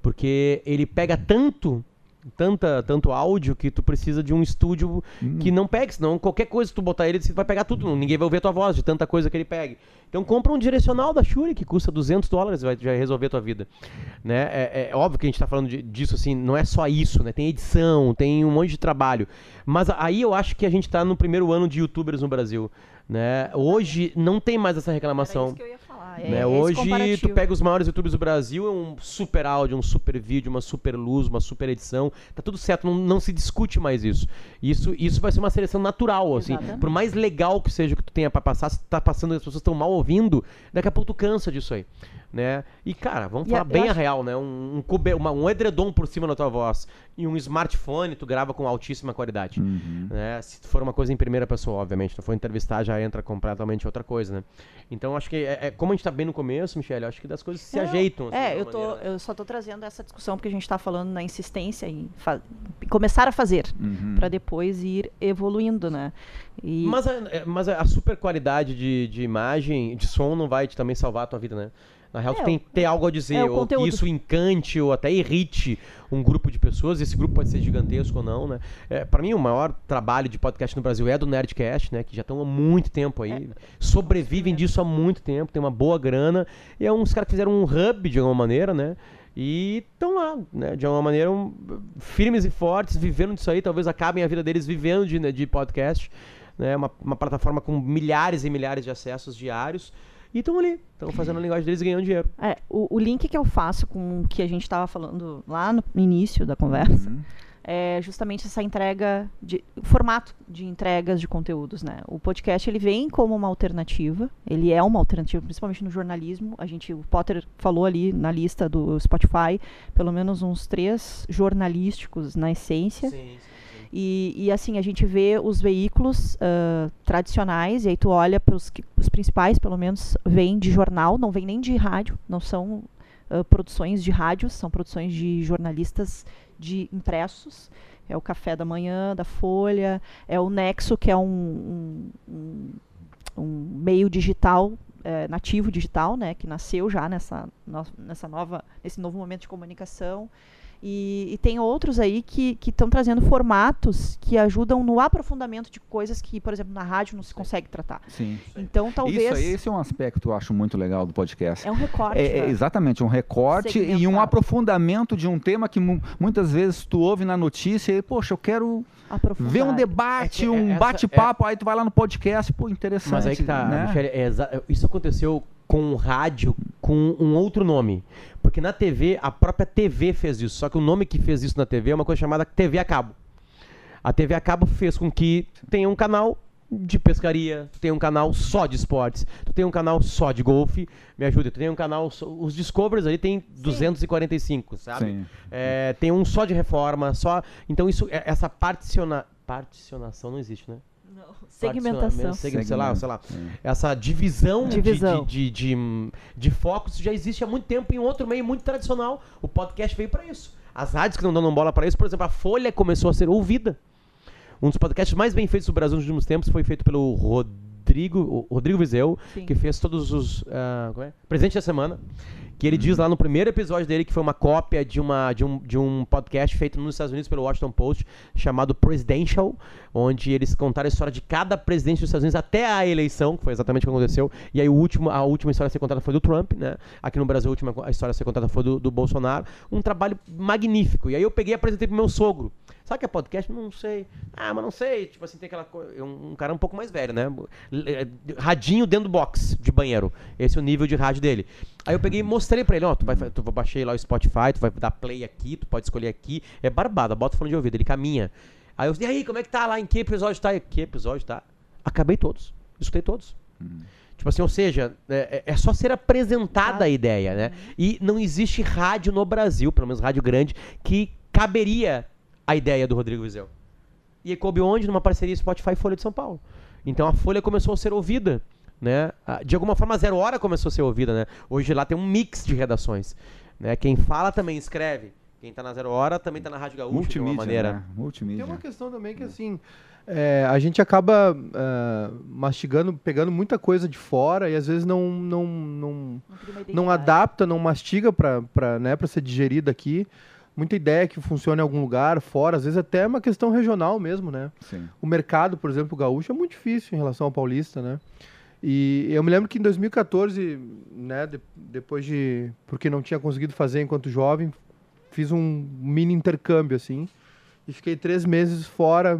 Porque ele pega tanto, tanta, tanto áudio que tu precisa de um estúdio que não pegue, senão qualquer coisa que tu botar ele, você vai pegar tudo, ninguém vai ouvir a tua voz de tanta coisa que ele pegue. Então compra um direcional da Shure que custa 200 dólares, vai, vai resolver a tua vida. Né? É, é óbvio que a gente tá falando de- disso assim, não é só isso, né? Tem edição, tem um monte de trabalho. Mas aí eu acho que a gente tá no primeiro ano de youtubers no Brasil. Né? Hoje não tem mais essa Era reclamação. Ah, é né? Hoje tu pega os maiores youtubers do Brasil, é um super áudio, um super vídeo, uma super luz, uma super edição. Tá tudo certo, não, não se discute mais isso. Isso isso vai ser uma seleção natural, assim. Exatamente. Por mais legal que seja o que tu tenha pra passar, se tá passando e as pessoas estão mal ouvindo, daqui a pouco tu cansa disso aí. Né? E, cara, vamos E falar a- bem a acho- real, né? Um, um, uma- um edredom por cima da tua voz e um smartphone, tu grava com altíssima qualidade. Uhum. Né? Se for uma coisa em primeira pessoa, obviamente. Se tu for entrevistar, já entra completamente outra coisa, né? Então, acho que, é, é- como a gente tá bem no começo, Michele, acho que das coisas se Não, ajeitam. assim, É, eu, tô, maneira, né? eu só tô trazendo essa discussão porque a gente está falando na insistência em começar a fazer, Uhum. para depois ir evoluindo, né? E Mas, a, é, mas a super qualidade de, de imagem, de som, não vai te também salvar a tua vida, né? Na real, É, tu tem que ter algo a dizer, é ou que isso encante, ou até irrite um grupo de pessoas. Esse grupo pode ser gigantesco ou não, né? É, para mim, o maior trabalho de podcast no Brasil é do Nerdcast, né? Que já estão há muito tempo aí. É. Sobrevivem disso há muito tempo, tem uma boa grana. E é uns caras que fizeram um hub, de alguma maneira, né? E estão lá, né? De alguma maneira, um, firmes e fortes, vivendo disso aí. Talvez acabem a vida deles vivendo de, né, de podcast. Né? Uma, uma plataforma com milhares e milhares de acessos diários. E estão ali, estão fazendo a linguagem deles e ganhando dinheiro. é, o, o link que eu faço com o que a gente estava falando lá no início da conversa Uhum. é justamente essa entrega de o formato de entregas de conteúdos, né? O podcast ele vem como uma alternativa, ele é uma alternativa, principalmente no jornalismo. A gente, o Potter falou ali na lista do Spotify, pelo menos uns três jornalísticos na essência. Sim, sim, sim. E, e, assim, a gente vê os veículos ah, tradicionais, e aí tu olha para os principais, pelo menos, vêm de jornal, não vem nem de rádio, não são ah, produções de rádio, são produções de jornalistas de impressos. É o Café da Manhã, da Folha, é o Nexo, que é um, um, um- meio digital, eh, nativo digital, né, que nasceu já nessa, no- nessa nova, nesse novo momento de comunicação. E, e tem outros aí que estão trazendo formatos que ajudam no aprofundamento de coisas que, por exemplo, na rádio não se consegue tratar. Sim. Então, talvez. Isso aí, esse é um aspecto que eu acho muito legal do podcast. É um recorte. É, é né? exatamente, um recorte e um aprofundamento de um tema que mu- muitas vezes tu ouve na notícia e, poxa, eu quero ver um debate, É que um bate-papo, aí tu vai lá no podcast, pô, interessante. Mas aí que tá, né? Michele, é isso aconteceu com o rádio com um outro nome. Porque na TV, a própria TV fez isso. Só que o nome que fez isso na TV é uma coisa chamada TV a cabo. A TV a cabo fez com que tenha um canal de pescaria, tu tem um canal só de esportes, tu tem um canal só de golfe, me ajuda, tu tem um canal, só- os Discoveries ali tem 245, sabe? Sim. É, tem um só de reforma, só. Então isso, é- essa particiona, particionação não existe, né? Não. Segmentação. Segmentação, sei lá, sei lá. É. Essa divisão, de- Divisão. De, de, de, de focos já existe há muito tempo em outro meio muito tradicional. O podcast veio para isso. As rádios que não dão bola para isso, por exemplo, a Folha começou a ser ouvida. Um dos podcasts mais bem feitos do Brasil nos últimos tempos foi feito pelo Rodrigo, o Rodrigo Vizeu, Sim. que fez todos os como é? presente da semana. Que ele diz lá no primeiro episódio dele que foi uma cópia de, uma, de, um, de um podcast feito nos Estados Unidos pelo Washington Post, chamado Presidential, onde eles contaram a história de cada presidente dos Estados Unidos até a eleição, que foi exatamente o que aconteceu. E aí o último, a última história a ser contada foi do Trump, né? Aqui no Brasil a última a história a ser contada foi do, do Bolsonaro. Um trabalho magnífico. E aí eu peguei e apresentei pro meu sogro. Sabe o que é podcast? Não sei. Ah, mas não sei. Tipo assim, tem aquela coisa. Um, um cara um pouco mais velho, né? É, Radinho dentro do box de banheiro. Esse é o nível de rádio dele. Aí eu peguei e mostrei pra ele, ó, tu vai, tu baixei lá o Spotify, tu vai dar play aqui, tu pode escolher aqui. É barbada, bota o fone de ouvido, ele caminha. Aí eu disse, e aí, como é que tá lá? Em que episódio tá? Que episódio tá? Acabei todos. Escutei todos. Tipo assim, ou seja, é, é- é só ser apresentada a ideia, né? E não existe rádio no Brasil, pelo menos rádio grande, que caberia a ideia do Rodrigo Vizeu. E aí coube onde? Numa parceria Spotify e Folha de São Paulo. Então a Folha começou a ser ouvida, né? De alguma forma a Zero Hora começou a ser ouvida, né? Hoje lá tem um mix de redações, né? Quem fala também escreve. Quem tá na Zero Hora também tá na Rádio Gaúcha de Multimídia, alguma maneira. né? Multimídia. Tem uma questão também que, assim, é, a gente acaba ah, mastigando, pegando muita coisa de fora e às vezes não, não, não, Não não adapta, não mastiga para né, pra ser digerida aqui. Muita ideia que funciona em algum lugar, fora, às vezes até é uma questão regional mesmo, né? Sim. O mercado, por exemplo, gaúcho é muito difícil em relação ao paulista, né? E eu me lembro que em 2014, né, de- depois de porque não tinha conseguido fazer enquanto jovem, fiz um mini intercâmbio assim e fiquei três meses fora,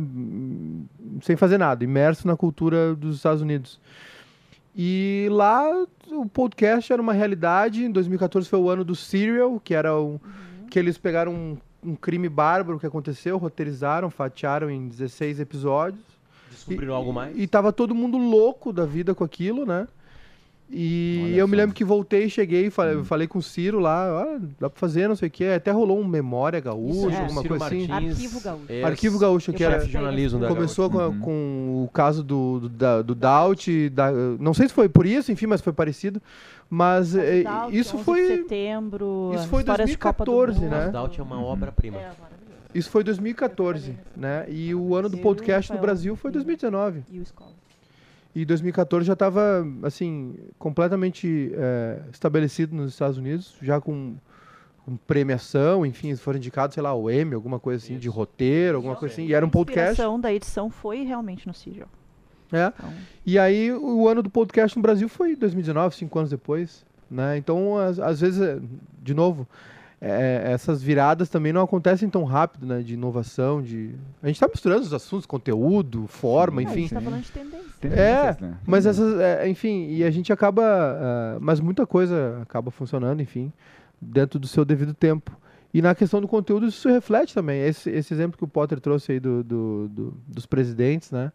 sem fazer nada, imerso na cultura dos Estados Unidos. E lá o podcast era uma realidade. Em 2014 foi o ano do Serial, que era um, que eles pegaram um, um crime bárbaro que aconteceu, roteirizaram, fatiaram em 16 episódios. Descobriram E- algo mais? E tava todo mundo louco da vida com aquilo, né? E Olha eu me só. lembro que voltei, cheguei, falei, Hum. falei com o Ciro lá, ah, dá pra fazer, não sei o quê. Até rolou um Memória Gaúcha, Isso, é. alguma Ciro coisa assim. Martins, Arquivo Gaúcho. ex- Arquivo Gaúcho, que Eu era. jornalismo da Começou com, Uhum. com o caso do, do, da- do Daut, da, não sei se foi por isso, enfim, mas foi parecido. Mas é, isso 11 de foi setembro, isso foi histórias de Copa do 2014, Mundo. né? Daut é uma obra-prima. É, isso foi 2014, né? E o ano do Brasil, podcast no. Brasil foi 2019. E o Escola. E 2014 já estava assim completamente é, estabelecido nos Estados Unidos, já com, com premiação, enfim, foram indicados, sei lá, o Emmy, alguma coisa assim de Isso. roteiro, alguma coisa assim. E era um A podcast. inspiração da edição foi realmente no Sigil. É. Então, E aí o ano do podcast no Brasil foi 2019, cinco anos depois, né? Então às, às vezes, é, de novo, é, essas viradas também não acontecem tão rápido, né? De inovação, de a gente está misturando os assuntos, conteúdo, forma, a enfim. gente tá falando de tendência. Tendências, né? Mas essas, é, enfim, e a gente acaba, ah, mas muita coisa acaba funcionando, enfim, dentro do seu devido tempo. E na questão do conteúdo isso se reflete também. Esse, esse exemplo que o Potter trouxe aí do, do- do- dos presidentes, né?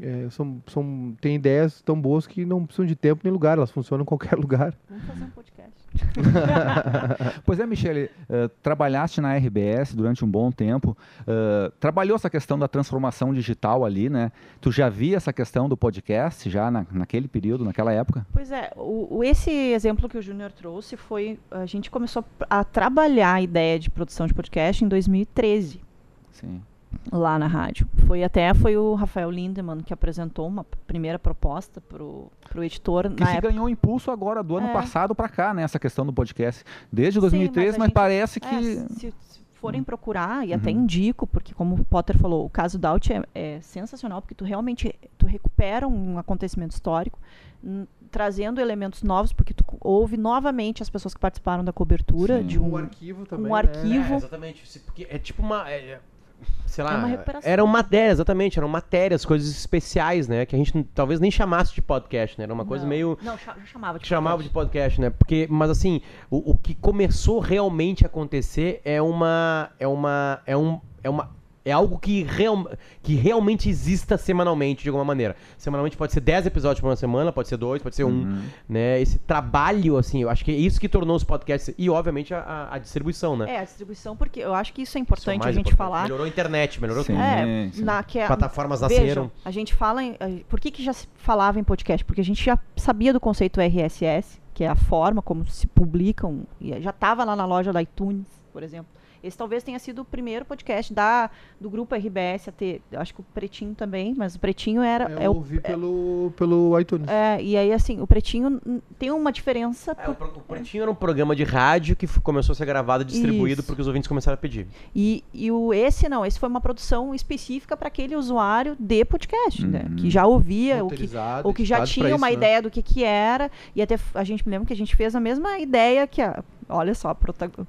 É, são, são, tem ideias tão boas que não precisam de tempo nem lugar, elas funcionam em qualquer lugar. Vamos fazer um podcast. Pois é, Michele, eh, trabalhaste na RBS durante um bom tempo, eh, trabalhou essa questão da transformação digital ali, né? Tu já via essa questão do podcast já na, naquele período, naquela época? Pois é, o, o- esse exemplo que o Júnior trouxe foi. A gente começou a trabalhar a ideia de produção de podcast em 2013. Sim. Lá na rádio. Foi até foi o Rafael Lindemann que apresentou uma primeira proposta pro, pro editor Que na se época. ganhou impulso agora do ano É. passado para cá, né? Essa questão do podcast. Desde Sim, 2013, mas mas, gente- parece É, que. se, se forem procurar, e até Uhum. indico, porque como o Potter falou, o caso da Out é, é sensacional, porque tu realmente tu recupera um acontecimento histórico, trazendo elementos novos, porque tu ouve novamente as pessoas que participaram da cobertura Sim. de um, arquivo também. um arquivo. É, exatamente. Porque é tipo uma. é- é- sei lá. É uma recuperação. Eram matérias, exatamente. Eram matérias, coisas especiais, né? Que a gente talvez nem chamasse de podcast, né? Era uma coisa Não, meio. Não, chamava de chamava de podcast. podcast, né? Porque, mas assim, o, o que começou realmente a acontecer é uma, é uma, é um, é uma, é algo que, real, que realmente exista semanalmente, de alguma maneira. Semanalmente pode ser 10 episódios por uma semana, pode ser dois, pode ser um, Uhum. né? Esse trabalho, assim, eu acho que é isso que tornou os podcasts e, obviamente, a- a, distribuição, né? É, a distribuição, porque eu acho que isso é Isso é importante a gente importante. falar. Melhorou a internet, melhorou Sim. tudo. É, sim. na, que a- Plataformas Vejam, nasceram. a gente fala em, a- por que, que já se falava em podcast? Porque a gente já sabia do conceito RSS, que é a forma como se publicam, e já estava lá na loja da iTunes, por exemplo. Esse talvez tenha sido o primeiro podcast da, do grupo RBS a ter, eu acho que o Pretinho também, mas o Pretinho era Eu é o ouvi pelo, pelo iTunes. é, e aí assim, o Pretinho tem uma diferença É, o, por- o Pretinho era um programa de rádio que começou a ser gravado e distribuído Isso. porque os ouvintes começaram a pedir. E, e o, esse não, esse foi uma produção específica para aquele usuário de podcast, né? Uhum. Que já ouvia, o que, ou que já tinha isso, uma né? ideia do que que era. E até a gente me lembra que a gente fez a mesma ideia que a. Olha só,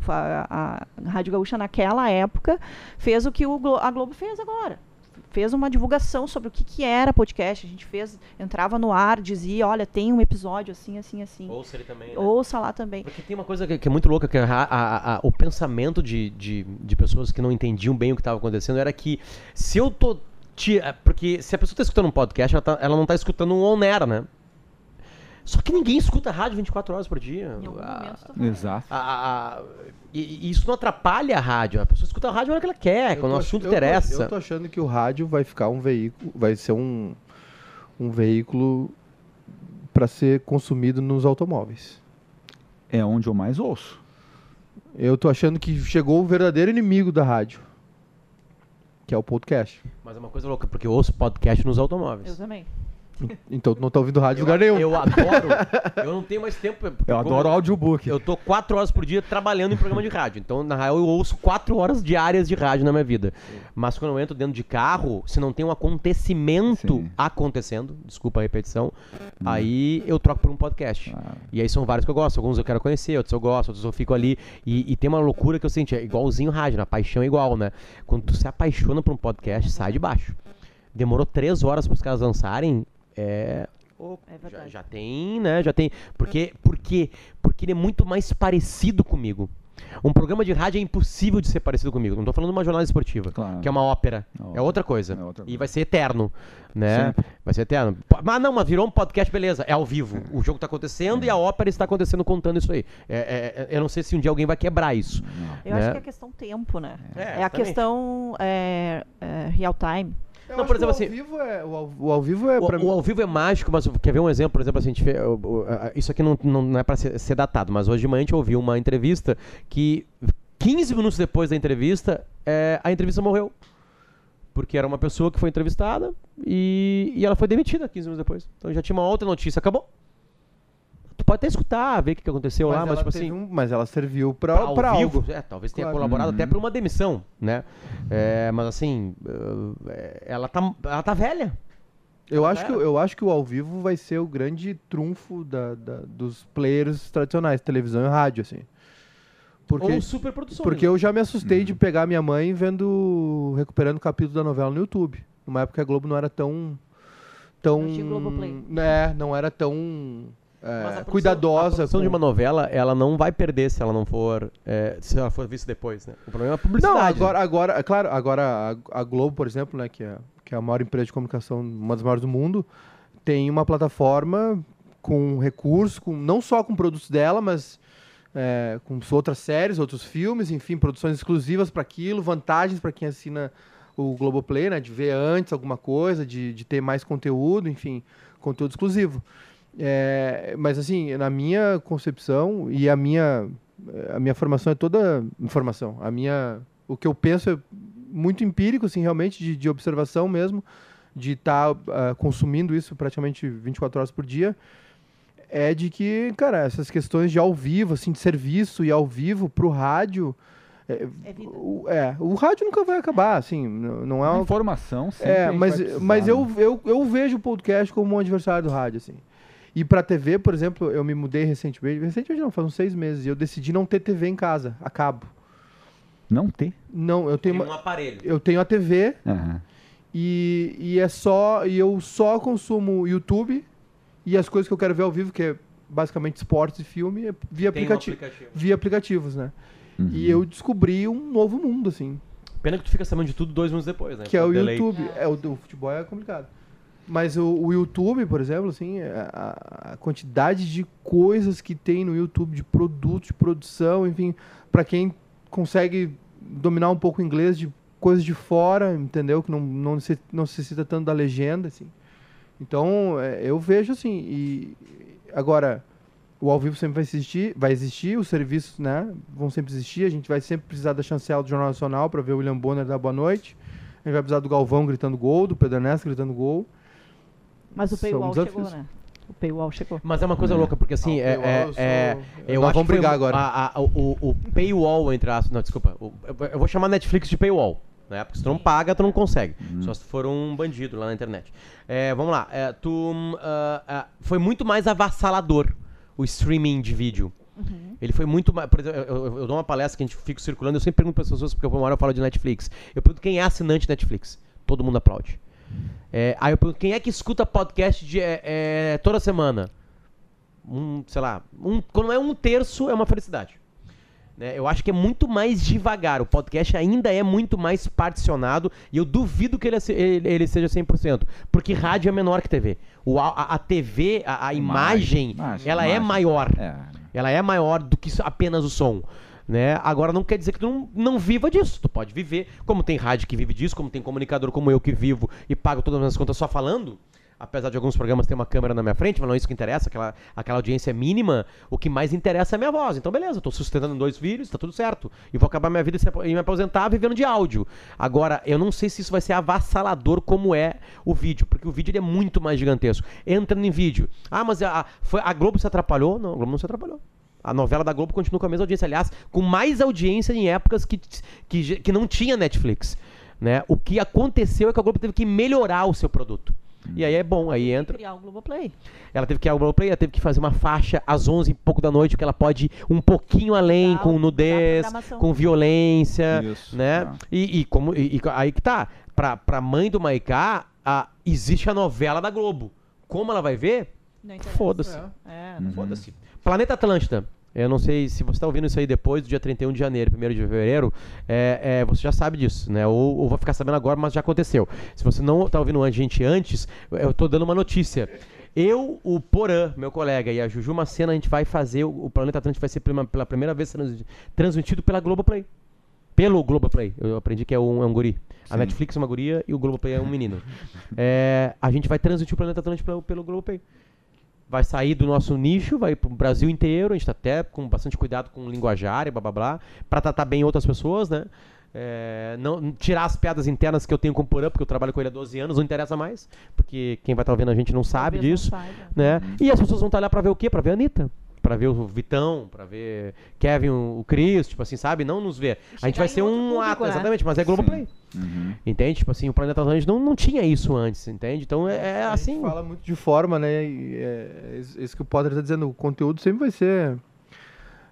a, a- Rádio Gaúcha naquela época fez o que o Glo- a Globo fez agora. Fez uma divulgação sobre o que, que era podcast. A gente fez, entrava no ar, dizia, olha, tem um episódio assim, assim, assim. Ouça ele também. né? Ouça lá também. Porque tem uma coisa que, que é muito louca, que a- a- a- o pensamento de, de, de pessoas que não entendiam bem o que estava acontecendo era que se eu tô. É, porque se a pessoa está escutando um podcast, ela, tá- ela não está escutando um on-air, né? Só que ninguém escuta rádio 24 horas por dia. Em algum A- momento, Exato. a- a- a- e, e isso não atrapalha a rádio. A pessoa escuta a rádio na hora que ela quer, Eu quando o tô ach- assunto eu tô- interessa. Eu tô achando que o rádio vai ficar um veículo, vai ser um, um veículo para ser consumido nos automóveis. É onde eu mais ouço. Eu tô achando que chegou o verdadeiro inimigo da rádio, que é o podcast. Mas é uma coisa louca, porque eu ouço podcast nos automóveis. Eu também. Então tu não tá ouvindo rádio em lugar nenhum. eu adoro. Eu não tenho mais tempo. Eu adoro audiobook. Eu tô quatro horas por dia trabalhando em programa de rádio. Então, na real, eu ouço quatro horas diárias de rádio na minha vida. Mas quando eu entro dentro de carro, se não tem um acontecimento Sim. acontecendo, desculpa a repetição, aí eu troco por um podcast. Ah, E aí são vários que eu gosto. Alguns eu quero conhecer, outros eu gosto, outros eu fico ali. E, e tem uma loucura que eu senti, é igualzinho rádio, na paixão é igual, né? Quando tu se apaixona por um podcast, sai de baixo. Demorou três horas para os caras lançarem. É, É Já, verdade. já tem, né? Já tem. Porque, porque, porque ele é muito mais parecido comigo. Um programa de rádio é impossível de ser parecido comigo. Não tô falando de uma jornada esportiva, Claro. que é uma ópera. Não, É outra coisa. é outra E coisa. vai ser eterno, né? Sempre. Vai ser eterno. Mas não, mas virou um podcast, beleza. É ao vivo. O jogo tá acontecendo É. e a ópera está acontecendo contando isso aí. É- é- é- eu não sei se um dia alguém vai quebrar isso. Eu né? acho que é questão tempo, né? É, É, a exatamente. questão é, é, real time. Eu Não, por exemplo, o assim- ao vivo é, o, ao, o ao vivo é O, o ao vivo é mágico, mas quer ver um exemplo? Por exemplo, assim, a gente fez- isso aqui não, não, não é para ser, ser datado, mas hoje de manhã a gente ouviu uma entrevista que 15 minutos depois da entrevista, é, a entrevista morreu. Porque era uma pessoa que foi entrevistada e, e ela foi demitida 15 minutos depois. Então já tinha uma outra notícia, acabou. Tu pode até escutar, ver o que que aconteceu lá, mas ela tipo assim. um- mas ela serviu pra, ao pra vivo, algo. é, talvez tenha Claro. colaborado Uhum. até para uma demissão, né? É, mas assim, é, ela tá, ela tá velha. Eu acho, que, eu acho que o ao vivo vai ser o grande trunfo da, da- dos players tradicionais, televisão e rádio, assim. Porque, Ou superprodução. porque eu já me assustei Uhum. de pegar minha mãe vendo, recuperando o capítulo da novela no YouTube. Numa época que a Globo não era tão... tão Não tinha Globoplay. né, não era tão é, Mas a produção- cuidadosa. de uma novela, ela não vai perder se ela não for, é, se ela for vista depois, né? O problema é a publicidade. Não, né? agora, agora, é claro, agora a, a Globo, por exemplo, né, que é, que é a maior empresa de comunicação, uma das maiores do mundo, tem uma plataforma com recursos, com, não só com produtos dela, mas é, com outras séries, outros filmes, enfim, produções exclusivas para aquilo, vantagens para quem assina o Globoplay, né, de ver antes alguma coisa, de, de ter mais conteúdo, enfim, conteúdo exclusivo. É, mas assim, na minha concepção e a minha a minha formação é toda informação. A minha o que eu penso é muito empírico, assim, realmente de, de observação mesmo, de estar consumindo isso praticamente 24 horas por dia. É de que, cara, essas questões de ao vivo, assim, de serviço e ao vivo pro rádio. É, É vida. o, é, o rádio nunca vai acabar, assim, não, não é uma Informação sempre a é, mas, mas eu, né? eu, eu vejo o podcast como um adversário do rádio, assim. E pra TV, por exemplo, eu me mudei recentemente, recentemente não, faz uns seis meses, e eu decidi não ter TV em casa, a cabo. Não ter. Não, eu tenho, Tem uma- um aparelho. eu tenho a TV Aham. e, e é só, e eu só consumo YouTube e as coisas que eu quero ver ao vivo, que é basicamente esportes e filme, é via, Tem um aplicati aplicativo. via aplicativos, né? Uhum. E eu descobri um novo mundo, assim. Pena que tu fica sabendo de tudo dois minutos depois, né? Que é o Delay. YouTube. É, o do futebol é complicado. Mas o, o YouTube, por exemplo, assim, a, a quantidade de coisas que tem no YouTube, de produtos, de produção, enfim, para quem consegue dominar um pouco o inglês, de coisas de fora, entendeu? Que não, não, não necessita tanto da legenda, assim. Então, é, eu vejo assim, e agora, o ao vivo sempre vai existir, vai existir, os serviços, né, vão sempre existir, a gente vai sempre precisar da chancela do Jornal Nacional para ver o William Bonner dar boa noite, a gente vai precisar do Galvão gritando gol, do Pedro Ernesto gritando gol. Mas o São paywall desafios. chegou, né? O paywall chegou. Mas é uma coisa louca, porque assim, Ah, é, o é, paywall, eu é- sou- eu Nós acho vamos que foi brigar agora. a- a- o, o paywall, entre aspas, não, desculpa, o- eu- eu vou chamar Netflix de paywall, né? Porque se tu não paga, tu não consegue. Só se tu for um bandido lá na internet. É, vamos lá, é, tu, hum, ah, ah, foi muito mais avassalador o streaming de vídeo. Ele foi muito mais. Por exemplo, eu, eu- eu dou uma palestra que a gente fica circulando, eu sempre pergunto para as pessoas, porque uma hora eu falo de Netflix. Eu pergunto quem é assinante Netflix. Todo mundo aplaude. É, aí eu pergunto quem é que escuta podcast de, é, é, toda semana. Um, sei lá, um, quando é um terço é uma felicidade. Né, eu acho que é muito mais devagar. O podcast ainda é muito mais particionado e eu duvido que ele, ele, ele seja 100%. Porque rádio é menor que TV. O, a, a TV, a, a imagem, Imagem, ela é imagem. maior. É. Ela é maior do que apenas o som. Né? Agora não quer dizer que tu não, não viva disso. Tu pode viver, como tem rádio que vive disso, como tem comunicador como eu que vivo e pago todas as minhas contas só falando. Apesar de alguns programas ter uma câmera na minha frente, mas não é isso que interessa, aquela, aquela audiência mínima, o que mais interessa é a minha voz. Então, beleza, tô sustentando dois filhos, tá tudo certo. E vou acabar minha vida e me aposentar vivendo de áudio. Agora, eu não sei se isso vai ser avassalador como é o vídeo, porque o vídeo é muito mais gigantesco. Entrando em vídeo. Ah, mas a, foi, a Globo se atrapalhou? Não, a Globo não se atrapalhou. A novela da Globo continua com a mesma audiência, aliás, com mais audiência em épocas que, que, que não tinha Netflix. Né? O que aconteceu é que a Globo teve que melhorar o seu produto. E aí é bom, aí entra. Criar o Globoplay. Ela teve que ir ao Globoplay, ela teve que fazer uma faixa às 11 e pouco da noite, que ela pode ir um pouquinho além, o- com nudez, com violência, Isso, né? tá. E, e como, e, e aí que tá, pra, pra mãe do Maiká, a, existe a novela da Globo. Como ela vai ver? Foda-se. É, Uhum. Foda-se. Planeta Atlântida. Eu não sei se você está ouvindo isso aí depois do dia 31 de janeiro, 1 de fevereiro, é, é, você já sabe disso, né? Ou, ou vai ficar sabendo agora, mas já aconteceu. Se você não está ouvindo a gente antes, eu estou dando uma notícia. Eu, o Porã, meu colega, e a Juju Macena, a gente vai fazer, o Planeta Atlântida vai ser pela, primeira vez trans- transmitido pela Globoplay. Pelo Globoplay. Eu aprendi que é um, é um guri. A Sim. Netflix é uma guria e o Globoplay é um menino. É, a gente vai transmitir o Planeta Atlântico pelo, pelo Globoplay. Vai sair do nosso nicho, vai pro Brasil inteiro. A gente tá até com bastante cuidado com linguajar e blá blá blá. Pra tratar bem outras pessoas, né? É, não, tirar as piadas internas que eu tenho com o Porã, porque eu trabalho com ele há 12 anos, não interessa mais. Porque quem vai estar ouvindo a gente não sabe talvez disso não né? E as pessoas vão estar lá pra ver o quê? Pra ver a Anitta. Pra ver o Vitão, pra ver Kevin, o Cris, tipo assim, sabe? Não nos ver. A gente vai em ser um público, ato, né? exatamente, mas é Globoplay. Uhum. Entende? Tipo assim, o Planeta Atlântico não, não tinha isso antes, entende? Então é, é A assim. gente fala muito de forma, né? E é, isso isso que o Potter tá dizendo, o conteúdo sempre vai ser.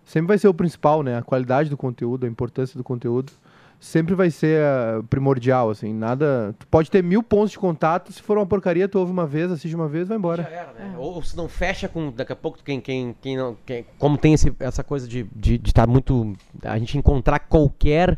Sempre vai ser o principal, né? A qualidade do conteúdo, a importância do conteúdo. Sempre vai ser ah, primordial, assim. Nada. Tu pode ter mil pontos de contato, se for uma porcaria, tu ouve uma vez, assiste uma vez, vai Já embora. era, né? Ou, ou se não fecha com. Daqui a pouco, quem, quem, quem não. quem- como tem esse- essa coisa de estar de, estar muito. A gente encontrar qualquer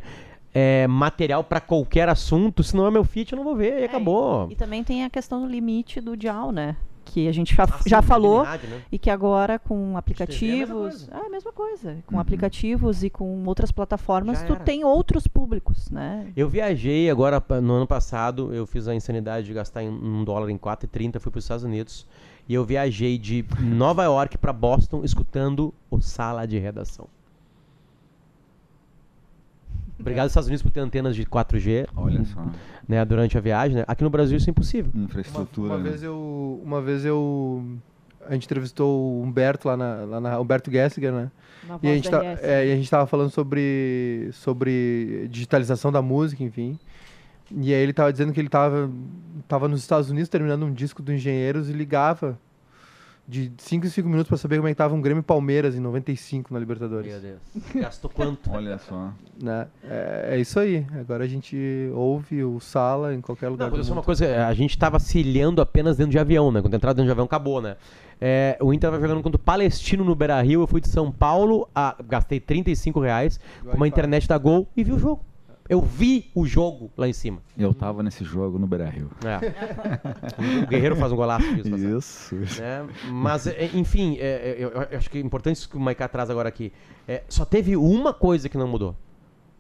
é, material pra qualquer assunto, se não é meu feat, eu não vou ver e acabou. E também tem a questão do limite do dial, né? Que a gente já, Ah, sim, já falou né? e que agora com TV é a mesma aplicativos. coisa. Ah, a mesma coisa. Com Uhum. aplicativos e com outras plataformas, Já tu era. tem outros públicos, né? Eu viajei agora no ano passado, eu fiz a insanidade de gastar em um dólar em 4,30, fui para os Estados Unidos. E eu viajei de Nova York para Boston escutando o Sala de Redação. Obrigado, Estados Unidos, por ter antenas de 4G Olha só. né, durante a viagem. né? Aqui no Brasil isso é impossível. Uma, Infraestrutura. uma né? vez eu. Uma vez eu. A gente entrevistou o Humberto lá na, lá na Humberto Gessinger, né? Na E a, gente da tá, é, e a gente tava falando sobre, sobre digitalização da música, enfim. E aí ele tava dizendo que ele tava, tava nos Estados Unidos terminando um disco do Engenheiros e ligava de 5 em 5 minutos pra saber como é que tava um Grêmio e Palmeiras em 95 na Libertadores. Deus. Gastou quanto? Olha só. Né? É, é isso aí. Agora a gente ouve o Sala em qualquer lugar Não, do aconteceu uma mundo. coisa, a gente tava se ilhando apenas dentro de avião, né? Quando entrava dentro de avião, acabou, né? É, o Inter tava jogando contra o Palestino no Beira Rio, eu fui de São Paulo, a, gastei 35 reais com uma internet da Gol e vi o jogo. Eu vi o jogo lá em cima. Eu tava nesse jogo no Beira Rio. É. o Guerreiro faz um golaço disso. tá certo? Isso. né? Mas, é, enfim, é, é, eu, eu acho que é importante isso que o Maiká traz agora aqui. É, só teve uma coisa que não mudou: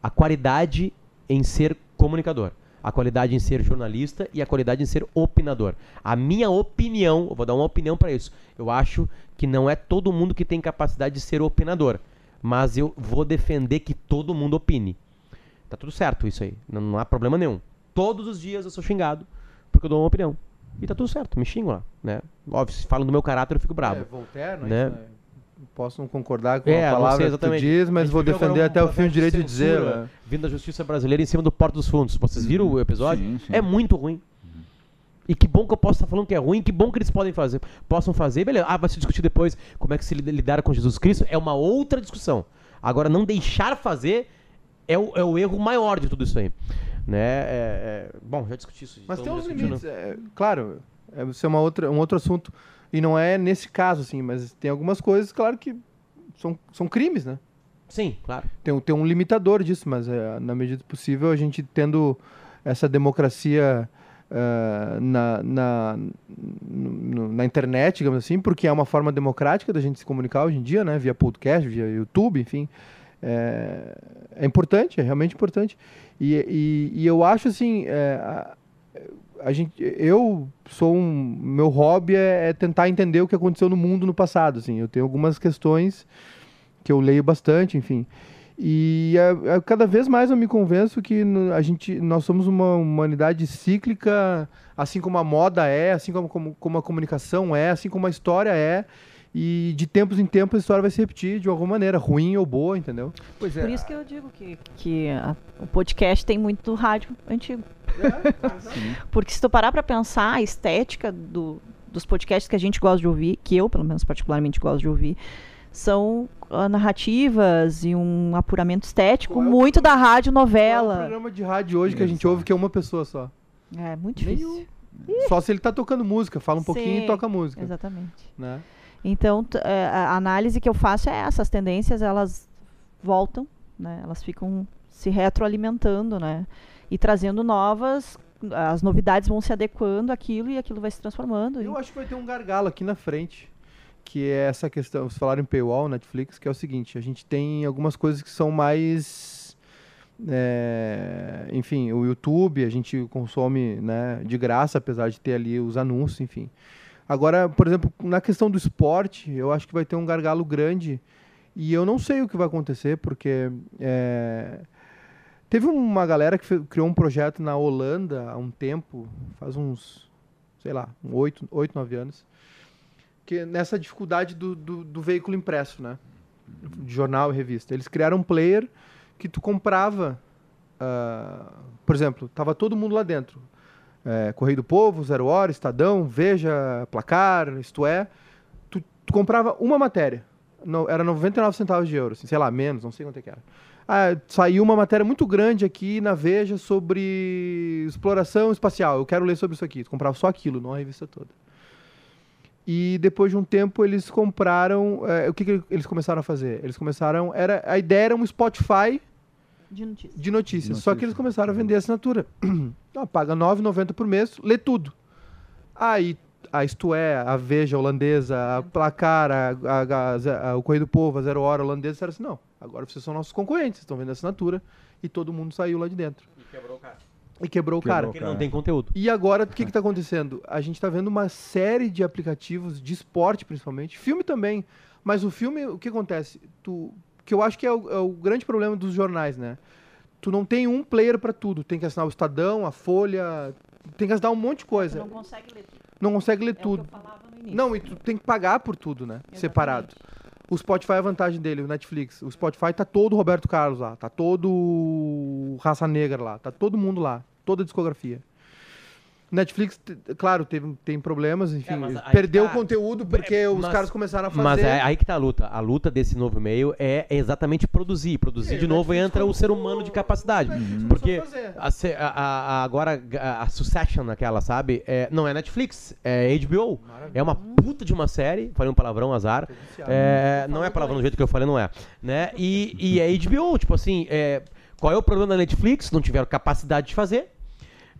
a qualidade em ser comunicador. A qualidade em ser jornalista e a qualidade em ser opinador. A minha opinião, eu vou dar uma opinião para isso. Eu acho que não é todo mundo que tem capacidade de ser opinador. Mas eu vou defender que todo mundo opine. Tá tudo certo isso aí. Não, não há problema nenhum. Todos os dias eu sou xingado porque eu dou uma opinião. E tá tudo certo, me xingo lá, né? Óbvio, se falam do meu caráter, eu fico bravo. É, Voltaire, né? Né? Né? Posso não concordar com É, a não palavra sei que tu exatamente. diz, mas vou defender um até o fim o direito de dizer. né? Vindo da justiça brasileira em cima do Porto dos Fundos. Vocês viram o episódio? Sim, sim. É muito ruim. E que bom que eu posso estar falando que é ruim, que bom que eles podem fazer, possam fazer, beleza. Ah, vai se discutir depois como é que se lid- lidar com Jesus Cristo, é uma outra discussão. Agora, não deixar fazer é o, é o erro maior de tudo isso aí. Né? É- é- Bom, já discuti isso. Mas todo tem uns discutiu, né? limites. é, claro, é, isso é uma outra, um outro assunto. E não é nesse caso, assim, mas tem algumas coisas, claro, que são, são crimes, né? Sim, claro. Tem, um- tem um limitador disso, mas é, na medida do possível, a gente tendo essa democracia ah, na, na, no- na internet, digamos assim, porque é uma forma democrática da gente se comunicar hoje em dia, né? Via podcast, via YouTube, enfim. É, é importante, é realmente importante. E, e, e eu acho assim, é, a, a gente, eu sou um, meu hobby é, é tentar entender o que aconteceu no mundo no passado, assim. Eu tenho algumas questões que eu leio bastante, enfim. E é, é, cada vez mais eu me convenço que a gente, nós somos uma humanidade cíclica, assim como a moda é, assim como, como, como a comunicação é, assim como a história é. E de tempos em tempos a história vai se repetir de alguma maneira, ruim ou boa, entendeu? Pois é. Por isso que eu digo que, que a- o podcast tem muito rádio antigo. Porque se tu parar pra pensar a estética do- dos podcasts que a gente gosta de ouvir, que eu, pelo menos, particularmente gosto de ouvir, são ah, narrativas e um apuramento estético Qual é muito da rádio Qual é o novela. programa de rádio hoje que a gente ouve que é uma pessoa só? É muito Nenhum. difícil. Só se ele tá tocando música, fala um pouquinho Sim, e toca música. Exatamente. Né? Então, é, a análise que eu faço é essa, as tendências elas voltam, né? Elas ficam se retroalimentando, né? E trazendo novas, as novidades vão se adequando àquilo e aquilo vai se transformando. e- Eu acho que vai ter um gargalo aqui na frente, que é essa questão, vocês falaram em paywall, Netflix, que é o seguinte, a gente tem algumas coisas que são mais, é, enfim, o YouTube a gente consome né, de graça, apesar de ter ali os anúncios, enfim. Agora, por exemplo, na questão do esporte, eu acho que vai ter um gargalo grande e eu não sei o que vai acontecer, porque é, teve uma galera que criou um projeto na Holanda há um tempo, faz uns sei lá, oito, oito, nove anos, que nessa dificuldade do, do, do veículo impresso, né? De jornal e revista. Eles criaram um player que tu comprava, ah, por exemplo, tava todo mundo lá dentro. É, Correio do Povo, Zero Hora, Estadão, Veja, Placar, isto é. Tu, tu comprava uma matéria. No- era 99 centavos de euro, assim, sei lá, menos, não sei quanto é que era. Ah, saiu uma matéria muito grande aqui na Veja sobre exploração espacial. Eu quero ler sobre isso aqui. Tu comprava só aquilo, não a revista toda. E depois de um tempo eles compraram. eh, o que, que eles começaram a fazer? Eles começaram. Era, a ideia era um Spotify De notícias. de notícias. Só que eles começaram a vender assinatura. Ah, paga R$ 9,90 por mês, lê tudo. Aí, a Isto É, a Veja holandesa, a Placar, a, a- a- a- o Correio do Povo, a Zero Hora holandesa, disseram assim, não, agora vocês são nossos concorrentes, vocês estão vendendo assinatura. E todo mundo saiu lá de dentro. E quebrou o cara. E quebrou o Quebrou cara. Porque não tem conteúdo. E agora, o que está acontecendo? A gente está vendo uma série de aplicativos de esporte, principalmente, filme também. Mas o filme, o que acontece? Tu, que eu acho que é o, é o grande problema dos jornais, né? Tu não tem um player para tudo. Tem que assinar o Estadão, a Folha, tem que assinar um monte de coisa. não consegue ler tudo. Não consegue ler É tudo. Não, e tu tem que pagar por tudo, né? Separado. O Spotify é a vantagem dele, o Netflix. O Spotify tá todo Roberto Carlos lá, tá todo Raça Negra lá, tá todo mundo lá, toda a discografia. Netflix, claro, teve, tem problemas, enfim, É, perdeu tá- o conteúdo porque os mas- caras começaram a fazer. Mas é aí que tá a luta. A luta desse novo meio é exatamente produzir. Produzir É, de novo Netflix entra o ser humano de capacidade. Netflix Porque a a a- agora a, a Succession, aquela, sabe? É, não é Netflix, é HBO. É uma puta de uma série. Falei um palavrão, azar. É, não é palavrão do jeito que eu falei, não é. Né? E, e é HBO, tipo assim, é, qual é o problema da Netflix? Não tiveram capacidade de fazer.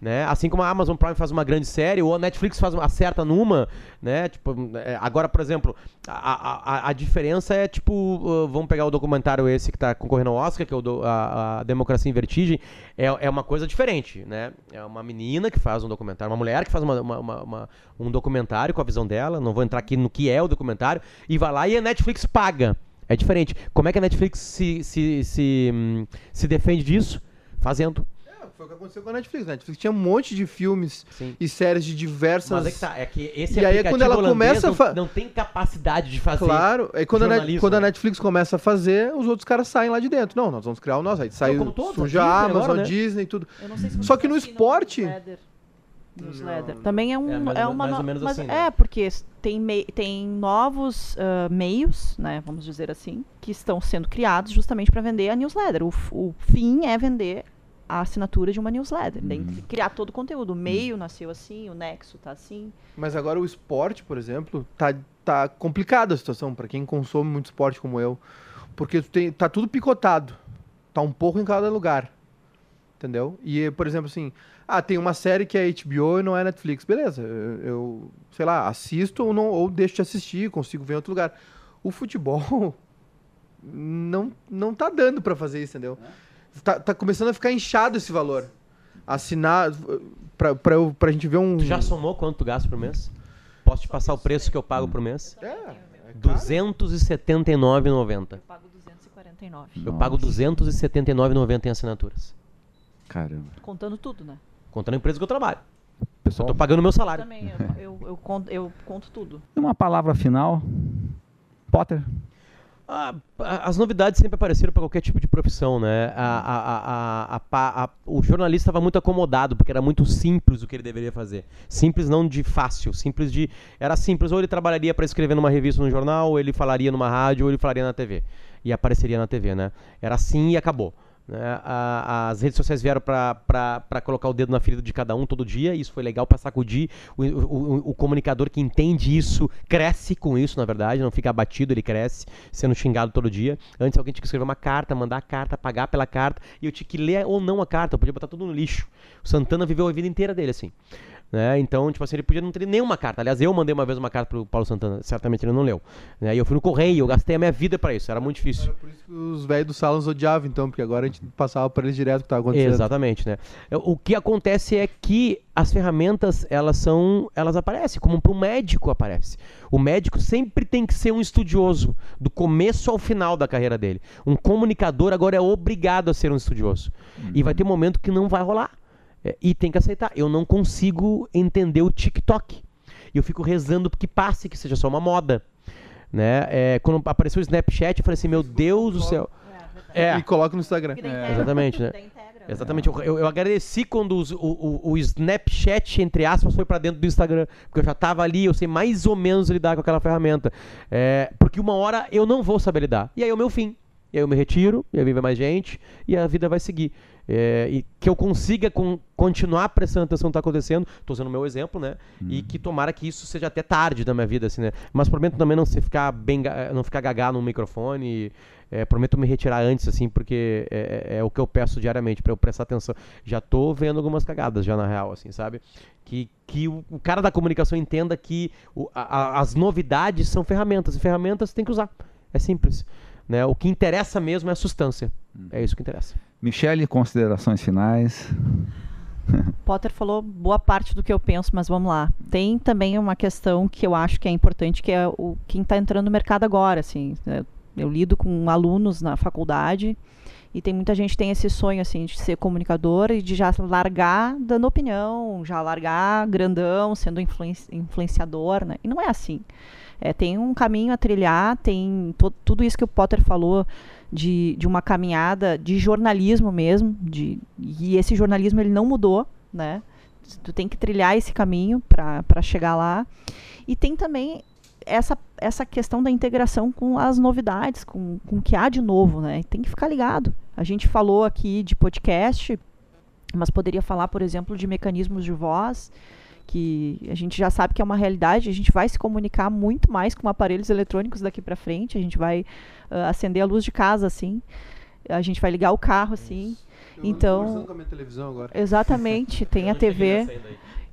Né? Assim como a Amazon Prime faz uma grande série, ou a Netflix faz acerta numa, né? Tipo, é, agora, por exemplo, a, a, a diferença é tipo, uh, vamos pegar o documentário esse que está concorrendo ao Oscar, que é o do- a, a Democracia em Vertigem, é, é uma coisa diferente, né? É uma menina que faz um documentário, uma mulher que faz uma- uma- uma- um documentário com a visão dela, não vou entrar aqui no que é o documentário, e vai lá e a Netflix paga. É diferente. Como é que a Netflix se, se, se, hum, se defende disso? Fazendo. É, foi o que aconteceu com a Netflix. A Netflix tinha um monte de filmes Sim. e séries de diversas. Mas é que tá, é que esse E aí é quando ela começa a não, fa- não tem capacidade de fazer. Claro, aí quando, a, Net- quando a né? Netflix começa a fazer, os outros caras saem lá de dentro. Não, nós vamos criar o nosso. Aí saiu suja a a Disney Amazon, agora, né? Disney, tudo. Eu não sei se Só que no esporte- Newsletter. Newsletter. Também é um É, mais é ou- uma mais ou no- menos mas assim, né? é porque tem mei- tem novos ah, meios, né, vamos dizer assim, que estão sendo criados justamente para vender a newsletter. O, f- o fim é vender a assinatura de uma newsletter, Daí tem que criar todo o conteúdo. O meio nasceu assim, o nexo tá assim. Mas agora o esporte, por exemplo, tá, tá complicada a situação para quem consome muito esporte como eu. Porque tu tem, tá tudo picotado. Tá um pouco em cada lugar. Entendeu? E, por exemplo, assim, ah, tem uma série que é HBO e não é Netflix. Beleza, eu, eu, sei lá, assisto ou, não, ou deixo de assistir, consigo ver em outro lugar. O futebol não, não tá dando para fazer isso, entendeu? Tá, tá começando a ficar inchado esse valor. Assinar, pra, pra, eu, pra gente ver um... Tu já somou quanto tu gasta por mês? Posso te passar o preço que eu pago por mês? É, é R$ caro. 279,90. pago 249. Eu pago R$ 279,90 em assinaturas. Caramba. Contando tudo, né? Contando a empresa que eu trabalho. Eu Pessoal, tô pagando o meu salário. Também eu, eu, eu conto, eu conto tudo. uma palavra final. Potter. As novidades sempre apareceram para qualquer tipo de profissão, né? A- a- a- o jornalista estava muito acomodado, porque era muito simples o que ele deveria fazer. Simples não de fácil, simples de. Era simples, ou ele trabalharia para escrever numa revista no jornal, ou ele falaria numa rádio, ou ele falaria na TV. E apareceria na TV, né? Era assim e acabou. Né? A- as redes sociais vieram para colocar o dedo na ferida de cada um todo dia. Isso foi legal para sacudir. O, o- o- comunicador que entende isso cresce com isso, na verdade. Não fica abatido, ele cresce sendo xingado todo dia. Antes alguém tinha que escrever uma carta, mandar a carta, pagar pela carta. E eu tinha que ler ou não a carta. Eu podia botar tudo no lixo. O Santana viveu a vida inteira dele assim. Né? Então, tipo assim, ele podia não ter nenhuma carta. Aliás, eu mandei uma vez uma carta pro Paulo Santana. Certamente ele não leu. Né? E eu fui no correio, eu gastei a minha vida para isso. Era muito difícil. Por isso que os velhos do salão nos odiavam, então, porque agora a gente passava para eles direto o que estava acontecendo. Exatamente, né? O que acontece é que as ferramentas, elas são, elas aparecem, como para um médico aparece. O médico sempre tem que ser um estudioso, do começo ao final da carreira dele. Um comunicador agora é obrigado a ser um estudioso. E vai ter um momento que não vai rolar. É, e tem que aceitar. Eu não consigo entender o TikTok. E eu fico rezando que passe, que seja só uma moda. Né? É, quando apareceu o Snapchat, eu falei assim, meu Deus do céu. É, E coloca no Instagram. exatamente, né? Exatamente. Eu, eu- agradeci quando os- o, o- o Snapchat, entre aspas, foi pra dentro do Instagram. Porque eu já tava ali, eu sei mais ou menos lidar com aquela ferramenta. É, porque uma hora eu não vou saber lidar. E aí é o meu fim. E aí eu me retiro, e aí vive mais gente, e a vida vai seguir. É, e que eu consiga con- continuar prestando atenção no que tá acontecendo, tô usando o meu exemplo, né? E que tomara que isso seja até tarde da minha vida, assim, né? Mas prometo também não se ficar bem, não ficar gagá no microfone. É, prometo me retirar antes, assim, porque é, é- é o que eu peço diariamente, pra eu prestar atenção. Já tô vendo algumas cagadas, já na real, assim, sabe? Que, que o, o cara da comunicação entenda que o- a- as novidades são ferramentas, e ferramentas tem que usar. É simples. Né? O que interessa mesmo é a substância. É isso que interessa. Michele, considerações finais. Potter falou boa parte do que eu penso, mas vamos lá. Tem também uma questão que eu acho que é importante, que é o quem está entrando no mercado agora, assim. né? Eu lido com alunos na faculdade e tem muita gente que tem esse sonho assim de ser comunicador e de já largar dando opinião, já largar grandão, sendo influenci- influenciador, né? E não é assim. É, tem um caminho a trilhar, tem tudo isso que o Potter falou de, de uma caminhada de jornalismo mesmo, de, e esse jornalismo ele não mudou, né? Tu tem que trilhar esse caminho para chegar lá. E tem também essa, essa questão da integração com as novidades, com, com o que há de novo, né? Tem que ficar ligado. A gente falou aqui de podcast, mas poderia falar, por exemplo, de mecanismos de voz, que a gente já sabe que é uma realidade, a gente vai se comunicar muito mais com aparelhos eletrônicos daqui para frente, a gente vai ah, acender a luz de casa assim, a gente vai ligar o carro assim. Eu Então- com a minha televisão agora. Exatamente, tem a TV.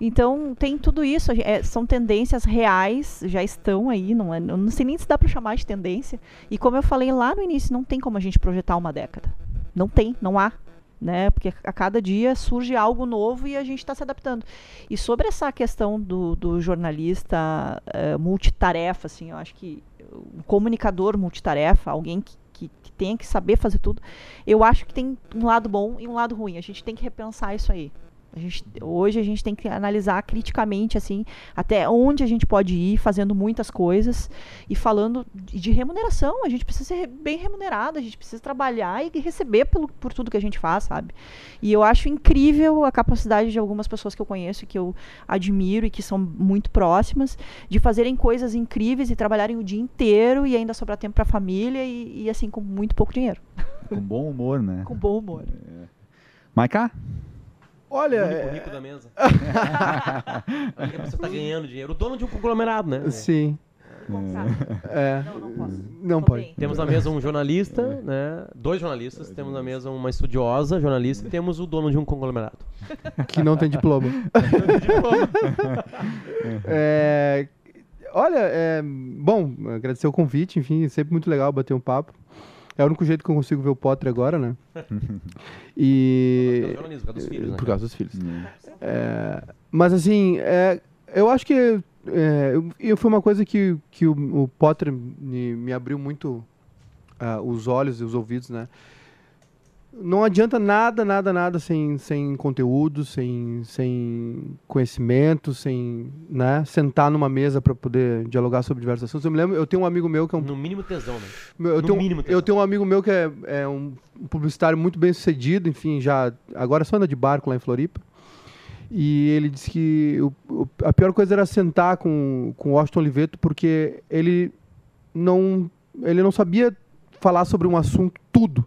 Então tem tudo isso, é, são tendências reais, já estão aí, não, é, não sei nem se dá para chamar de tendência. E como eu falei lá no início, não tem como a gente projetar uma década. Não tem, não há. Né? Porque a cada dia surge algo novo e a gente está se adaptando. E sobre essa questão do, do jornalista eh, multitarefa, assim, eu acho que um comunicador multitarefa, alguém que, que, que tenha que saber fazer tudo, eu acho que tem um lado bom e um lado ruim. A gente tem que repensar isso aí. A gente, hoje a gente tem que analisar criticamente assim até onde a gente pode ir fazendo muitas coisas e falando de, remuneração. A gente precisa ser bem remunerado, a gente precisa trabalhar e receber pelo, por tudo que a gente faz, sabe? E eu acho incrível a capacidade de algumas pessoas que eu conheço, que eu admiro e que são muito próximas, de fazerem coisas incríveis e trabalharem o dia inteiro e ainda sobrar tempo para a família e, e assim com muito pouco dinheiro, Com bom humor, né? com bom humor. Maiká? Olha, O único é- rico da mesa. a pessoa tá ganhando dinheiro. O dono de um conglomerado, né? sim. É. Não, não posso. Não pode. Temos na mesa um jornalista, né? Dois jornalistas. Temos na mesa uma estudiosa jornalista e temos o dono de um conglomerado. Que não tem diploma. É, olha, é, bom, agradecer o convite, enfim, é sempre muito legal bater um papo. É o único jeito que eu consigo ver o Potter agora, né? E. Por causa do jornalismo, por causa dos filhos, né? Por causa dos filhos. É, mas assim, é, eu acho que é, eu- eu- foi uma coisa que, que o, o Potter me, me abriu muito ah, os olhos e os ouvidos, né? Não adianta nada, nada, nada sem, sem conteúdo, sem, sem conhecimento, sem né, sentar numa mesa para poder dialogar sobre diversos assuntos. Eu me lembro, eu tenho um amigo meu que é um No mínimo tesão, né? eu, No tenho, mínimo, eu tesão. tenho um amigo meu que é, é um publicitário muito bem sucedido, enfim, já agora só anda de barco lá em Floripa. E ele disse que o- o- a pior coisa era sentar com, com o Washington Oliveto porque ele não, ele não sabia falar sobre um assunto tudo,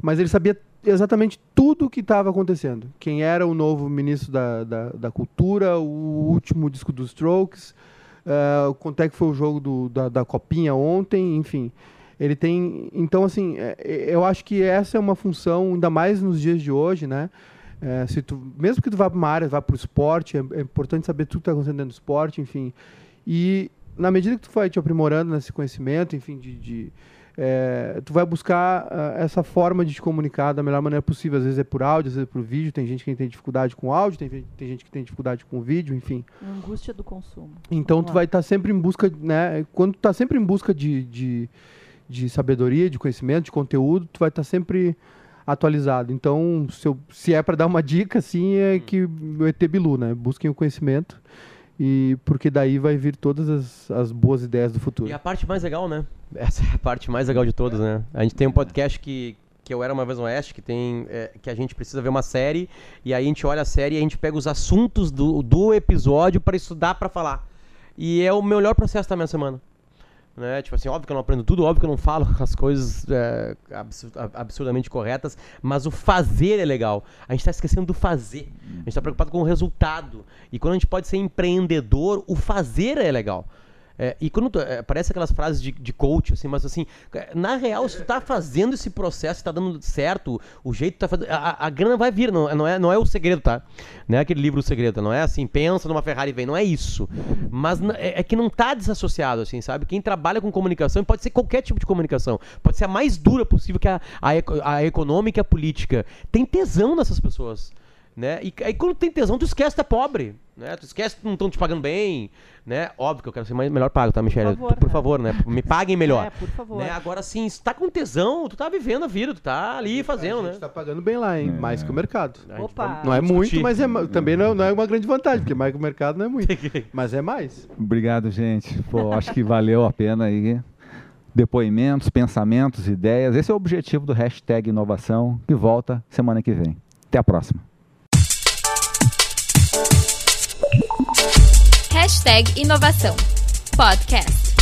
mas ele sabia exatamente tudo o que estava acontecendo. Quem era o novo ministro da, da, da Cultura, o último disco dos Strokes, uh, quanto é que foi o jogo do, da, da Copinha ontem, enfim. Ele tem. Então, assim, é, eu acho que essa é uma função, ainda mais nos dias de hoje, né? É, se tu, mesmo que tu vá para uma área, vá para o esporte, é, é, importante saber tudo que está acontecendo dentro do esporte, enfim. E na medida que tu vai te aprimorando nesse conhecimento, enfim, de, de é, tu vai buscar uh, essa forma de te comunicar da melhor maneira possível. Às vezes é por áudio, às vezes é por vídeo. Tem gente que tem dificuldade com áudio, tem, tem gente que tem dificuldade com vídeo, enfim. Angústia do consumo. Então Vamos tu lá. vai estar tá sempre em busca, né? Quando tu tá sempre em busca de, de, de sabedoria, de conhecimento, de conteúdo, tu vai estar tá sempre atualizado. Então, se, eu, se é para dar uma dica, assim, é hum. que o ET Bilu, né? Busquem o conhecimento e porque daí vai vir todas as, as boas ideias do futuro. E a parte mais legal, né? Essa é a parte mais legal de todas, né? A gente tem um podcast que, que eu era uma vez no Oeste, que tem é, que a gente precisa ver uma série e aí a gente olha a série e a gente pega os assuntos do, do episódio para estudar para falar. E é o melhor processo da minha semana. Né? Tipo assim, óbvio que eu não aprendo tudo, óbvio que eu não falo as coisas é, absurdamente corretas, mas o fazer é legal. A gente está esquecendo do fazer. A gente está preocupado com o resultado. E quando a gente pode ser empreendedor, o fazer é legal. É, e quando tu, é, parece aquelas frases de, de coach, assim, mas assim, na real, se tu tá fazendo esse processo, tá dando certo, o jeito que tá fazendo. A, a grana vai vir, não, não, é, não é o segredo, tá? Não é aquele livro O Segredo, não é assim, pensa numa Ferrari e vem, não é isso. Mas é, é, que não tá desassociado, assim, sabe? Quem trabalha com comunicação, pode ser qualquer tipo de comunicação, pode ser a mais dura possível que a, a, a econômica e a política. Tem tesão nessas pessoas. Né? E aí quando tem tesão, tu esquece que é pobre, né? Tu esquece que não estão te pagando bem, né? Óbvio que eu quero ser mais, melhor pago, tá, Michelle? Por favor, tu, por favor né? Me paguem melhor. É, por favor. Né? Agora sim, se tá com tesão, tu tá vivendo a vida, tu tá ali fazendo, né? A gente tá pagando bem lá, hein? É. Mais que o mercado. Opa. Não é muito, mas é, também não, não, é uma grande vantagem, porque mais que o mercado não é muito. mas é mais. Obrigado, gente. Pô, acho que valeu a pena aí depoimentos, pensamentos, ideias. Esse é o objetivo do hashtag inovação, que volta semana que vem. Até a próxima. Hashtag Inovação. Podcast.